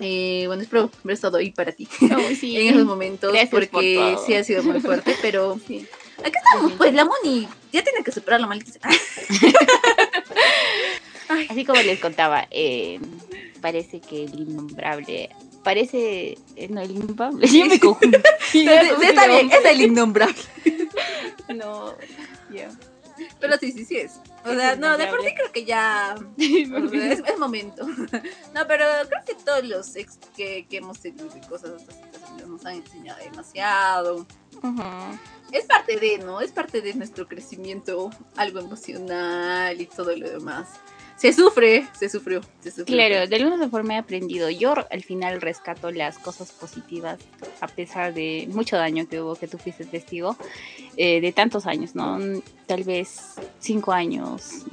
eh, bueno, espero haber estado ahí para ti sí. en esos momentos, Gracias por porque todo. sí ha sido muy fuerte, pero sí. Aquí estamos, pues la Moni ya tiene que superar la maldita. Así como les contaba, eh, parece que el innombrable. Parece. eh, No, el innombrable. Yo me confundo. Está bien, es el innombrable. No, ya. Pero sí, sí, sí es. O sea, no, de por sí creo que ya o sea, es, es momento. No, pero creo que todos los ex que, que hemos tenido y cosas de estas situaciones nos han enseñado demasiado. Es parte de, ¿no? Es parte de nuestro crecimiento, algo emocional y todo lo demás. Se sufre, se sufrió, se sufrió. Claro, de alguna forma he aprendido. Yo al final rescato las cosas positivas, a pesar de mucho daño que hubo, que tú fuiste testigo, eh, de tantos años, ¿no? Tal vez cinco años.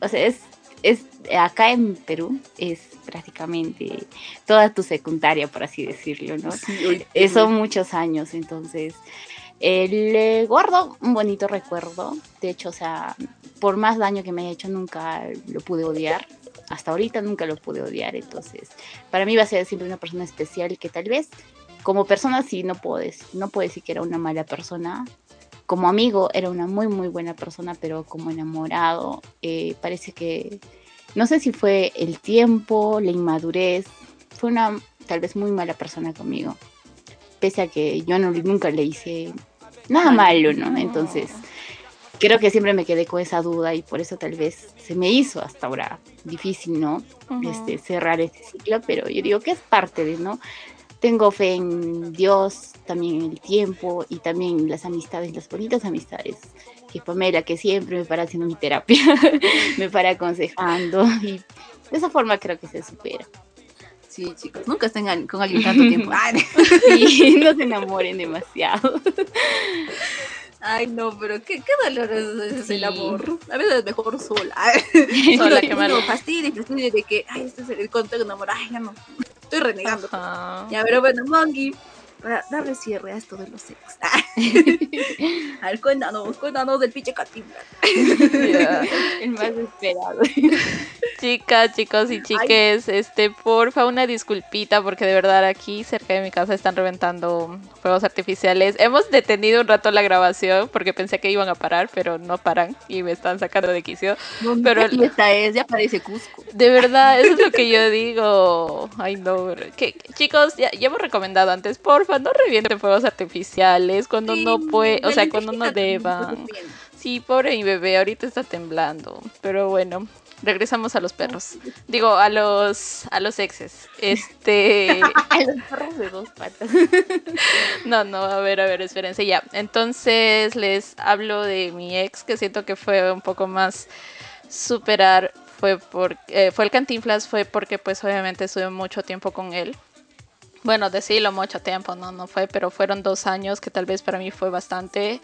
O sea, es, es acá en Perú es prácticamente toda tu secundaria, por así decirlo, ¿no? Sí, Eh, son muchos años, entonces eh, le guardo un bonito recuerdo. De hecho, o sea, por más daño que me haya hecho, nunca lo pude odiar. Hasta ahorita nunca lo pude odiar. Entonces, para mí va a ser siempre una persona especial que tal vez, como persona, sí, no puedo, no puedo decir que era una mala persona. Como amigo, era una muy, muy buena persona, pero como enamorado, eh, parece que, no sé si fue el tiempo, la inmadurez, fue una tal vez muy mala persona conmigo pese a que yo no, nunca le hice nada malo, ¿no? Entonces, creo que siempre me quedé con esa duda y por eso tal vez se me hizo hasta ahora difícil, ¿no? Este, cerrar este ciclo, pero yo digo que es parte de, ¿no? Tengo fe en Dios, también en el tiempo y también en las amistades, las bonitas amistades. Que Pamela, que siempre me para haciendo mi terapia, me para aconsejando y de esa forma creo que se supera. Sí, chicos, nunca estén con alguien tanto tiempo. Y no se enamoren demasiado. Ay, no, pero qué, qué doloroso es Sí. el amor. A veces es mejor sola. Sola, qué mal. No, fastidia y fastidia de que, ay, este es el contacto enamorado. Ay, ya no. Estoy renegando. Ajá. Ya, pero bueno, Monkey, para darle cierre a esto de los ex. a ver, cuéntanos, cuéntanos del pinche Catimba. El más esperado. Chicas, chicos y chiques, este, porfa, una disculpita porque de verdad aquí cerca de mi casa están reventando fuegos artificiales. Hemos detenido un rato la grabación porque pensé que iban a parar, pero no paran y me están sacando de quicio. Pero- ¿Qué fiesta es? Ya parece Cusco. De verdad, eso es lo que yo digo. Ay, no. que- chicos, ya, ya hemos recomendado antes, porfa, no revienten fuegos artificiales cuando no puede, o sea, cuando no deban. Sí, pobre mi bebé, ahorita está temblando. Pero bueno, regresamos a los perros. Digo, a los a los exes. Este, A los perros de dos patas. no, no, a ver, a ver, espérense ya. Entonces les hablo de mi ex que siento que fue un poco más superar fue por eh, fue el Cantinflas fue porque pues obviamente estuve mucho tiempo con él. Bueno, decirlo mucho tiempo, no, no fue, pero fueron dos años que tal vez para mí fue bastante.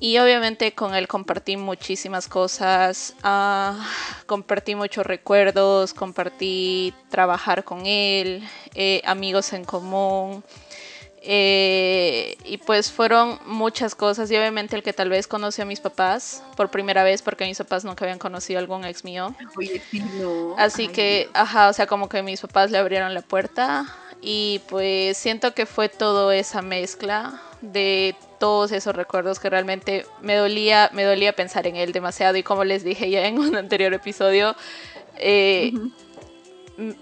Y obviamente con él compartí muchísimas cosas, ah, compartí muchos recuerdos, compartí trabajar con él, eh, amigos en común. eh, y pues fueron muchas cosas y obviamente el que tal vez conoció a mis papás por primera vez porque mis papás nunca habían conocido a algún ex mío. Oye, sí, no. Así Ay, que, ajá, o sea, como que mis papás le abrieron la puerta y pues siento que fue toda esa mezcla de todos esos recuerdos que realmente me dolía, me dolía pensar en él demasiado y como les dije ya en un anterior episodio, eh,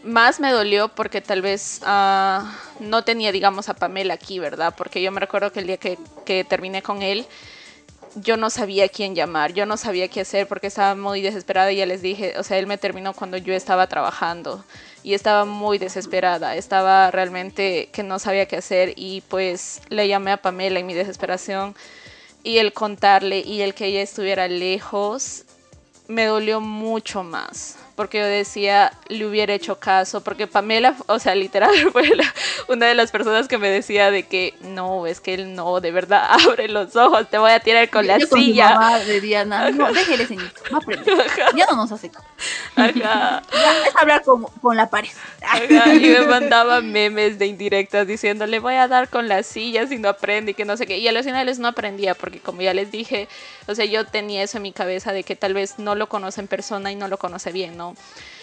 más me dolió porque tal vez ah, no tenía, digamos, a Pamela aquí, ¿verdad? Porque yo me recuerdo que el día que, que terminé con él, yo no sabía quién llamar, yo no sabía qué hacer porque estaba muy desesperada y ya les dije, o sea, él me terminó cuando yo estaba trabajando y estaba muy desesperada, estaba realmente que no sabía qué hacer y pues le llamé a Pamela en mi desesperación y el contarle y el que ella estuviera lejos me dolió mucho más porque yo decía le hubiera hecho caso porque Pamela o sea literal fue la- una de las personas que me decía de que no es que él no de verdad abre los ojos te voy a tirar con la Yo mi silla mamá de Diana, no, déjele, señor. Ya no nos hace. Ya, es hablar con, con la pared. Ajá, y me mandaba memes de indirectas diciendo le voy a dar con las sillas y no aprende y que no sé qué. Y a los finales no aprendía porque como ya les dije, o sea, yo tenía eso en mi cabeza de que tal vez no lo conoce en persona y no lo conoce bien, ¿no?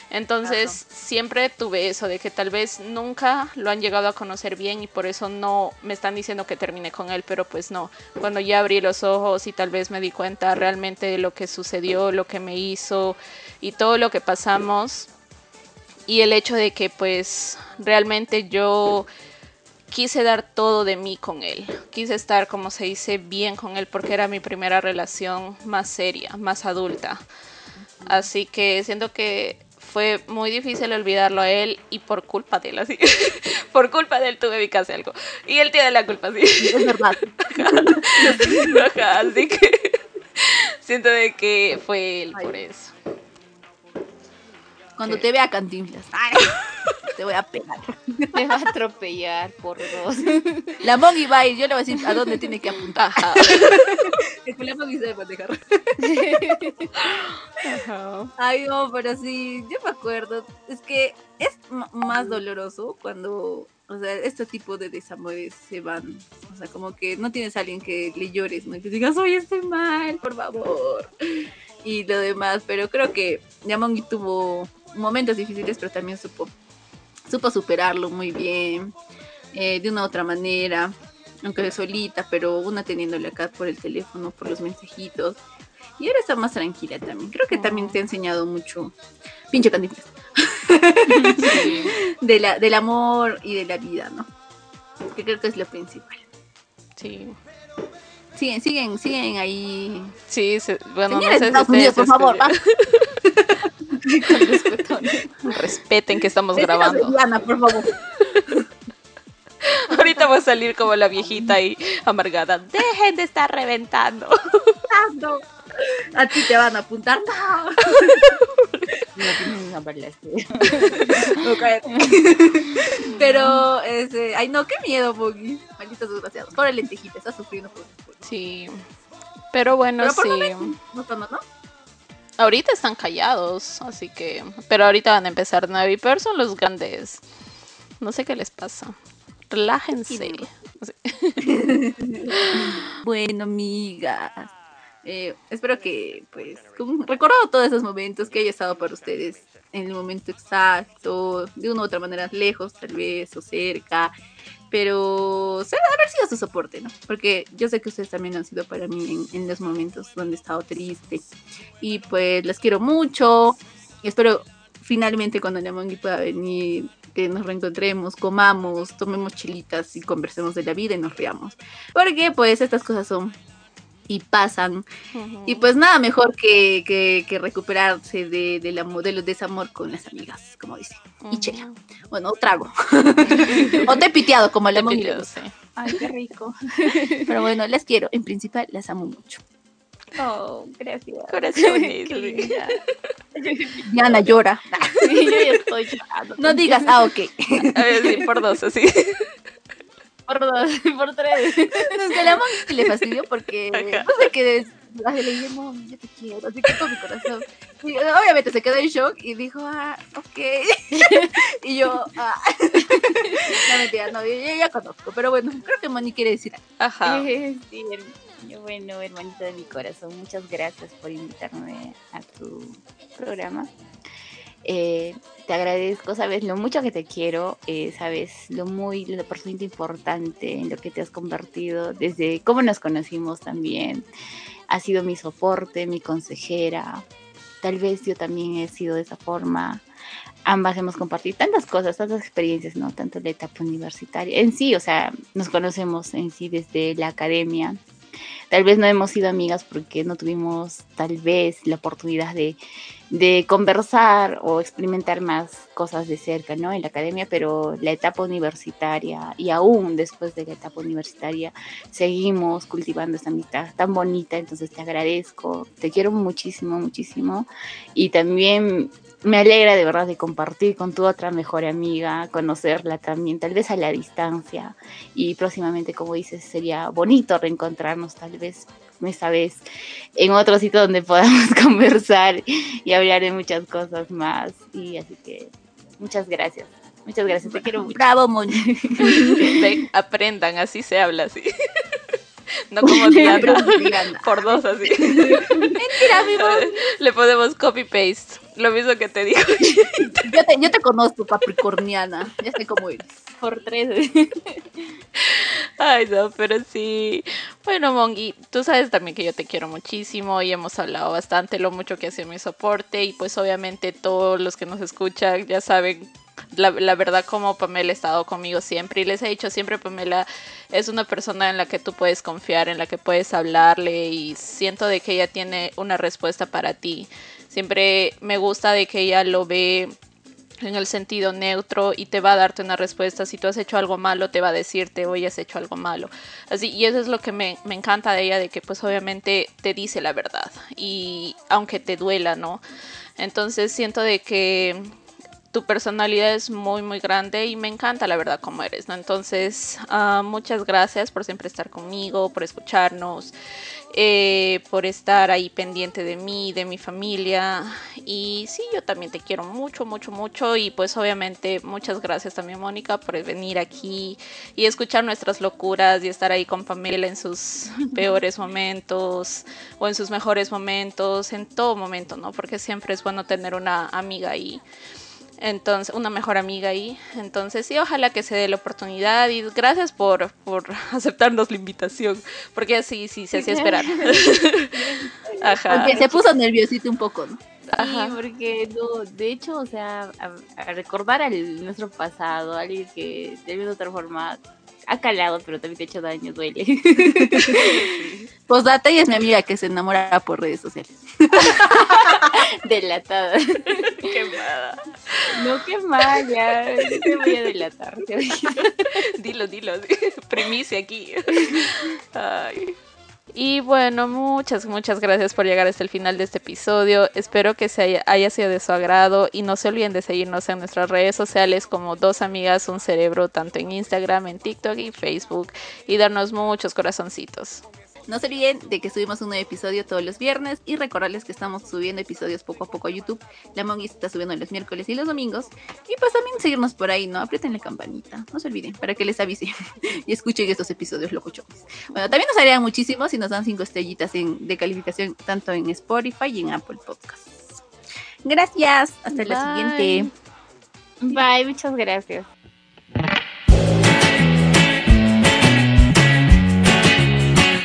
Entonces siempre tuve eso de que tal vez nunca lo han llegado a conocer bien y por eso no me están diciendo que termine con él, pero pues no. Cuando ya abrí los ojos y tal vez me di cuenta realmente de lo que sucedió, lo que me hizo y todo lo que pasamos y el hecho de que pues realmente yo quise dar todo de mí con él. Quise estar, como se dice, bien con él porque era mi primera relación más seria, más adulta. Así que siento que fue muy difícil olvidarlo a él y por culpa de él, así. por culpa de él tuve que hacer algo. Y él tiene la culpa, sí. Es verdad. así que siento de que fue él por eso. Cuando te vea cantinflas. te voy a pegar. Te va a atropellar por dos. La Mongi va a ir, yo le voy a decir a dónde tiene que apuntar. Ajá. la Mongi se manejar. Ajá. Ay, no, pero sí, yo me acuerdo. Es que es más doloroso cuando, o sea, este tipo de desamores se van. O sea, como que no tienes a alguien que le llores, ¿no? Que digas, oye, estoy mal, por favor. Y lo demás, pero creo que Yamongi tuvo momentos difíciles, pero también supo, supo superarlo muy bien, eh, de una u otra manera, aunque solita, pero una teniéndole acá por el teléfono, por los mensajitos. Y ahora está más tranquila también. Creo que también te ha enseñado mucho, pinche candidato, de la, del amor y de la vida, ¿no? Que creo que es lo principal. Sí. Siguen, siguen, siguen ahí. Sí, bueno, Señores no sé Estados Unidos, por favor, Respeten que estamos grabando. Diana, por favor. Ahorita voy a salir como la viejita y amargada. Dejen de estar reventando. A ti te van a apuntar. No. Pero, ese, ay no, qué miedo, Boggy. Malditos desgraciados. Pobre lentejita, está sufriendo por Sí. Pero bueno, sí. No, no, no, Ahorita están callados, así que. Pero ahorita van a empezar Navi, pero son los grandes. No sé qué les pasa. Relájense. bueno, amigas. Eh, espero que, pues, recordado todos esos momentos que haya estado para ustedes en el momento exacto, de una u otra manera, lejos tal vez o cerca, pero se haber sido su soporte, ¿no? Porque yo sé que ustedes también han sido para mí en, los momentos donde he estado triste. Y pues les quiero mucho. Espero finalmente cuando Yamongi pueda venir, que nos reencontremos, comamos, tomemos chilitas y conversemos de la vida y nos riamos. Porque pues estas cosas son y pasan. Y pues nada mejor que, que, recuperarse de, de, la, de los desamor con las amigas, como dice. Y chela. Bueno, trago. o te piteado, como le hemos Ay, qué rico. Pero bueno, les quiero. En principal, las amo mucho. Oh, gracias. Corazones. Diana llora. Sí, yo ya estoy llorando. No digas, ah, ok. A ver, sí, por dos, así. Por dos, por tres. Desde la que le fastidió porque no sé qué le dije, mami, yo te quiero, así que con mi corazón. Y, obviamente se quedó en shock y dijo, ah, ok. y yo, ah. no mentira, no, yo, ya conozco, pero bueno, creo que Moni quiere decir. Ajá. sí, bueno, hermanito de mi corazón, muchas gracias por invitarme a tu programa. Eh, te agradezco, sabes lo mucho que te quiero, eh, sabes lo muy, lo importante en lo que te has convertido, desde cómo nos conocimos también. Ha sido mi soporte, mi consejera. Tal vez yo también he sido de esa forma. Ambas hemos compartido tantas cosas, tantas experiencias, ¿no? Tanto la etapa universitaria. En sí, o sea, nos conocemos en sí desde la academia, Tal vez no hemos sido amigas porque no tuvimos tal vez la oportunidad de, de conversar o experimentar más cosas de cerca, ¿no? En la academia, pero la etapa universitaria y aún después de la etapa universitaria seguimos cultivando esta amistad tan bonita, entonces te agradezco, te quiero muchísimo, muchísimo y también me alegra de verdad de compartir con tu otra mejor amiga, conocerla también, tal vez a la distancia. Y próximamente, como dices, sería bonito reencontrarnos tal vez esta vez en otro sitio donde podamos conversar y hablar de muchas cosas más. Y así que muchas gracias. Muchas gracias, te quiero mucho. Bravo, Moni. aprendan, así se habla así. no como Diana. Diana. Por dos así. Mentira, mi voz. Le ponemos copy paste. Lo mismo que te digo. Yo te, yo te conozco, capricorniana. Ya sé cómo eres. Por tres. Ay, no, pero sí. Bueno, Mongi, tú sabes también que yo te quiero muchísimo y hemos hablado bastante lo mucho que hace mi soporte y pues obviamente todos los que nos escuchan ya saben la, la, verdad como Pamela ha estado conmigo siempre y les he dicho siempre Pamela es una persona en la que tú puedes confiar, en la que puedes hablarle y siento de que ella tiene una respuesta para ti. Siempre me gusta de que ella lo ve en el sentido neutro y te va a darte una respuesta. Si tú has hecho algo malo, te va a decirte, hoy has hecho algo malo. Así, y eso es lo que me, me, encanta de ella, de que pues obviamente te dice la verdad. Y aunque te duela, ¿no? Entonces siento de que tu personalidad es muy muy grande y me encanta la verdad como eres, ¿no? Entonces, uh, muchas gracias por siempre estar conmigo, por escucharnos, eh, por estar ahí pendiente de mí, de mi familia. Y sí, yo también te quiero mucho, mucho, mucho. Y pues obviamente muchas gracias también Mónica por venir aquí y escuchar nuestras locuras y estar ahí con Pamela en sus peores momentos o en sus mejores momentos, en todo momento, ¿no? Porque siempre es bueno tener una amiga ahí. Entonces, una mejor amiga ahí. Entonces, sí, ojalá que se dé la oportunidad y gracias por, por aceptarnos la invitación, porque así sí se hacía esperar. Ajá. Aunque se puso nerviosito un poco, ¿no? Sí, porque no, de hecho, o sea, a, a recordar al nuestro pasado, alguien que de alguna otra forma ha calado, pero también te ha hecho daño, duele. Posdata y es mi amiga que se enamora por redes sociales. Delatada. Quemada. No quemada, ya. Yo te voy a delatar. dilo, dilo. Primicia aquí. Ay. Y bueno, muchas, muchas gracias por llegar hasta el final de este episodio. Espero que se haya, haya, sido de su agrado y no se olviden de seguirnos en nuestras redes sociales como Dos Amigas, Un Cerebro, tanto en Instagram, en TikTok y Facebook y darnos muchos corazoncitos. No se olviden de que subimos un nuevo episodio todos los viernes y recordarles que estamos subiendo episodios poco a poco a YouTube. La Mongi está subiendo los miércoles y los domingos. Y pues también seguirnos por ahí, ¿no? Aprieten la campanita, no se olviden, para que les avise y escuchen estos episodios locochones. Bueno, también nos haría muchísimo si nos dan cinco estrellitas en, de calificación tanto en Spotify y en Apple Podcasts. Gracias, hasta Bye. la siguiente. Bye, muchas gracias.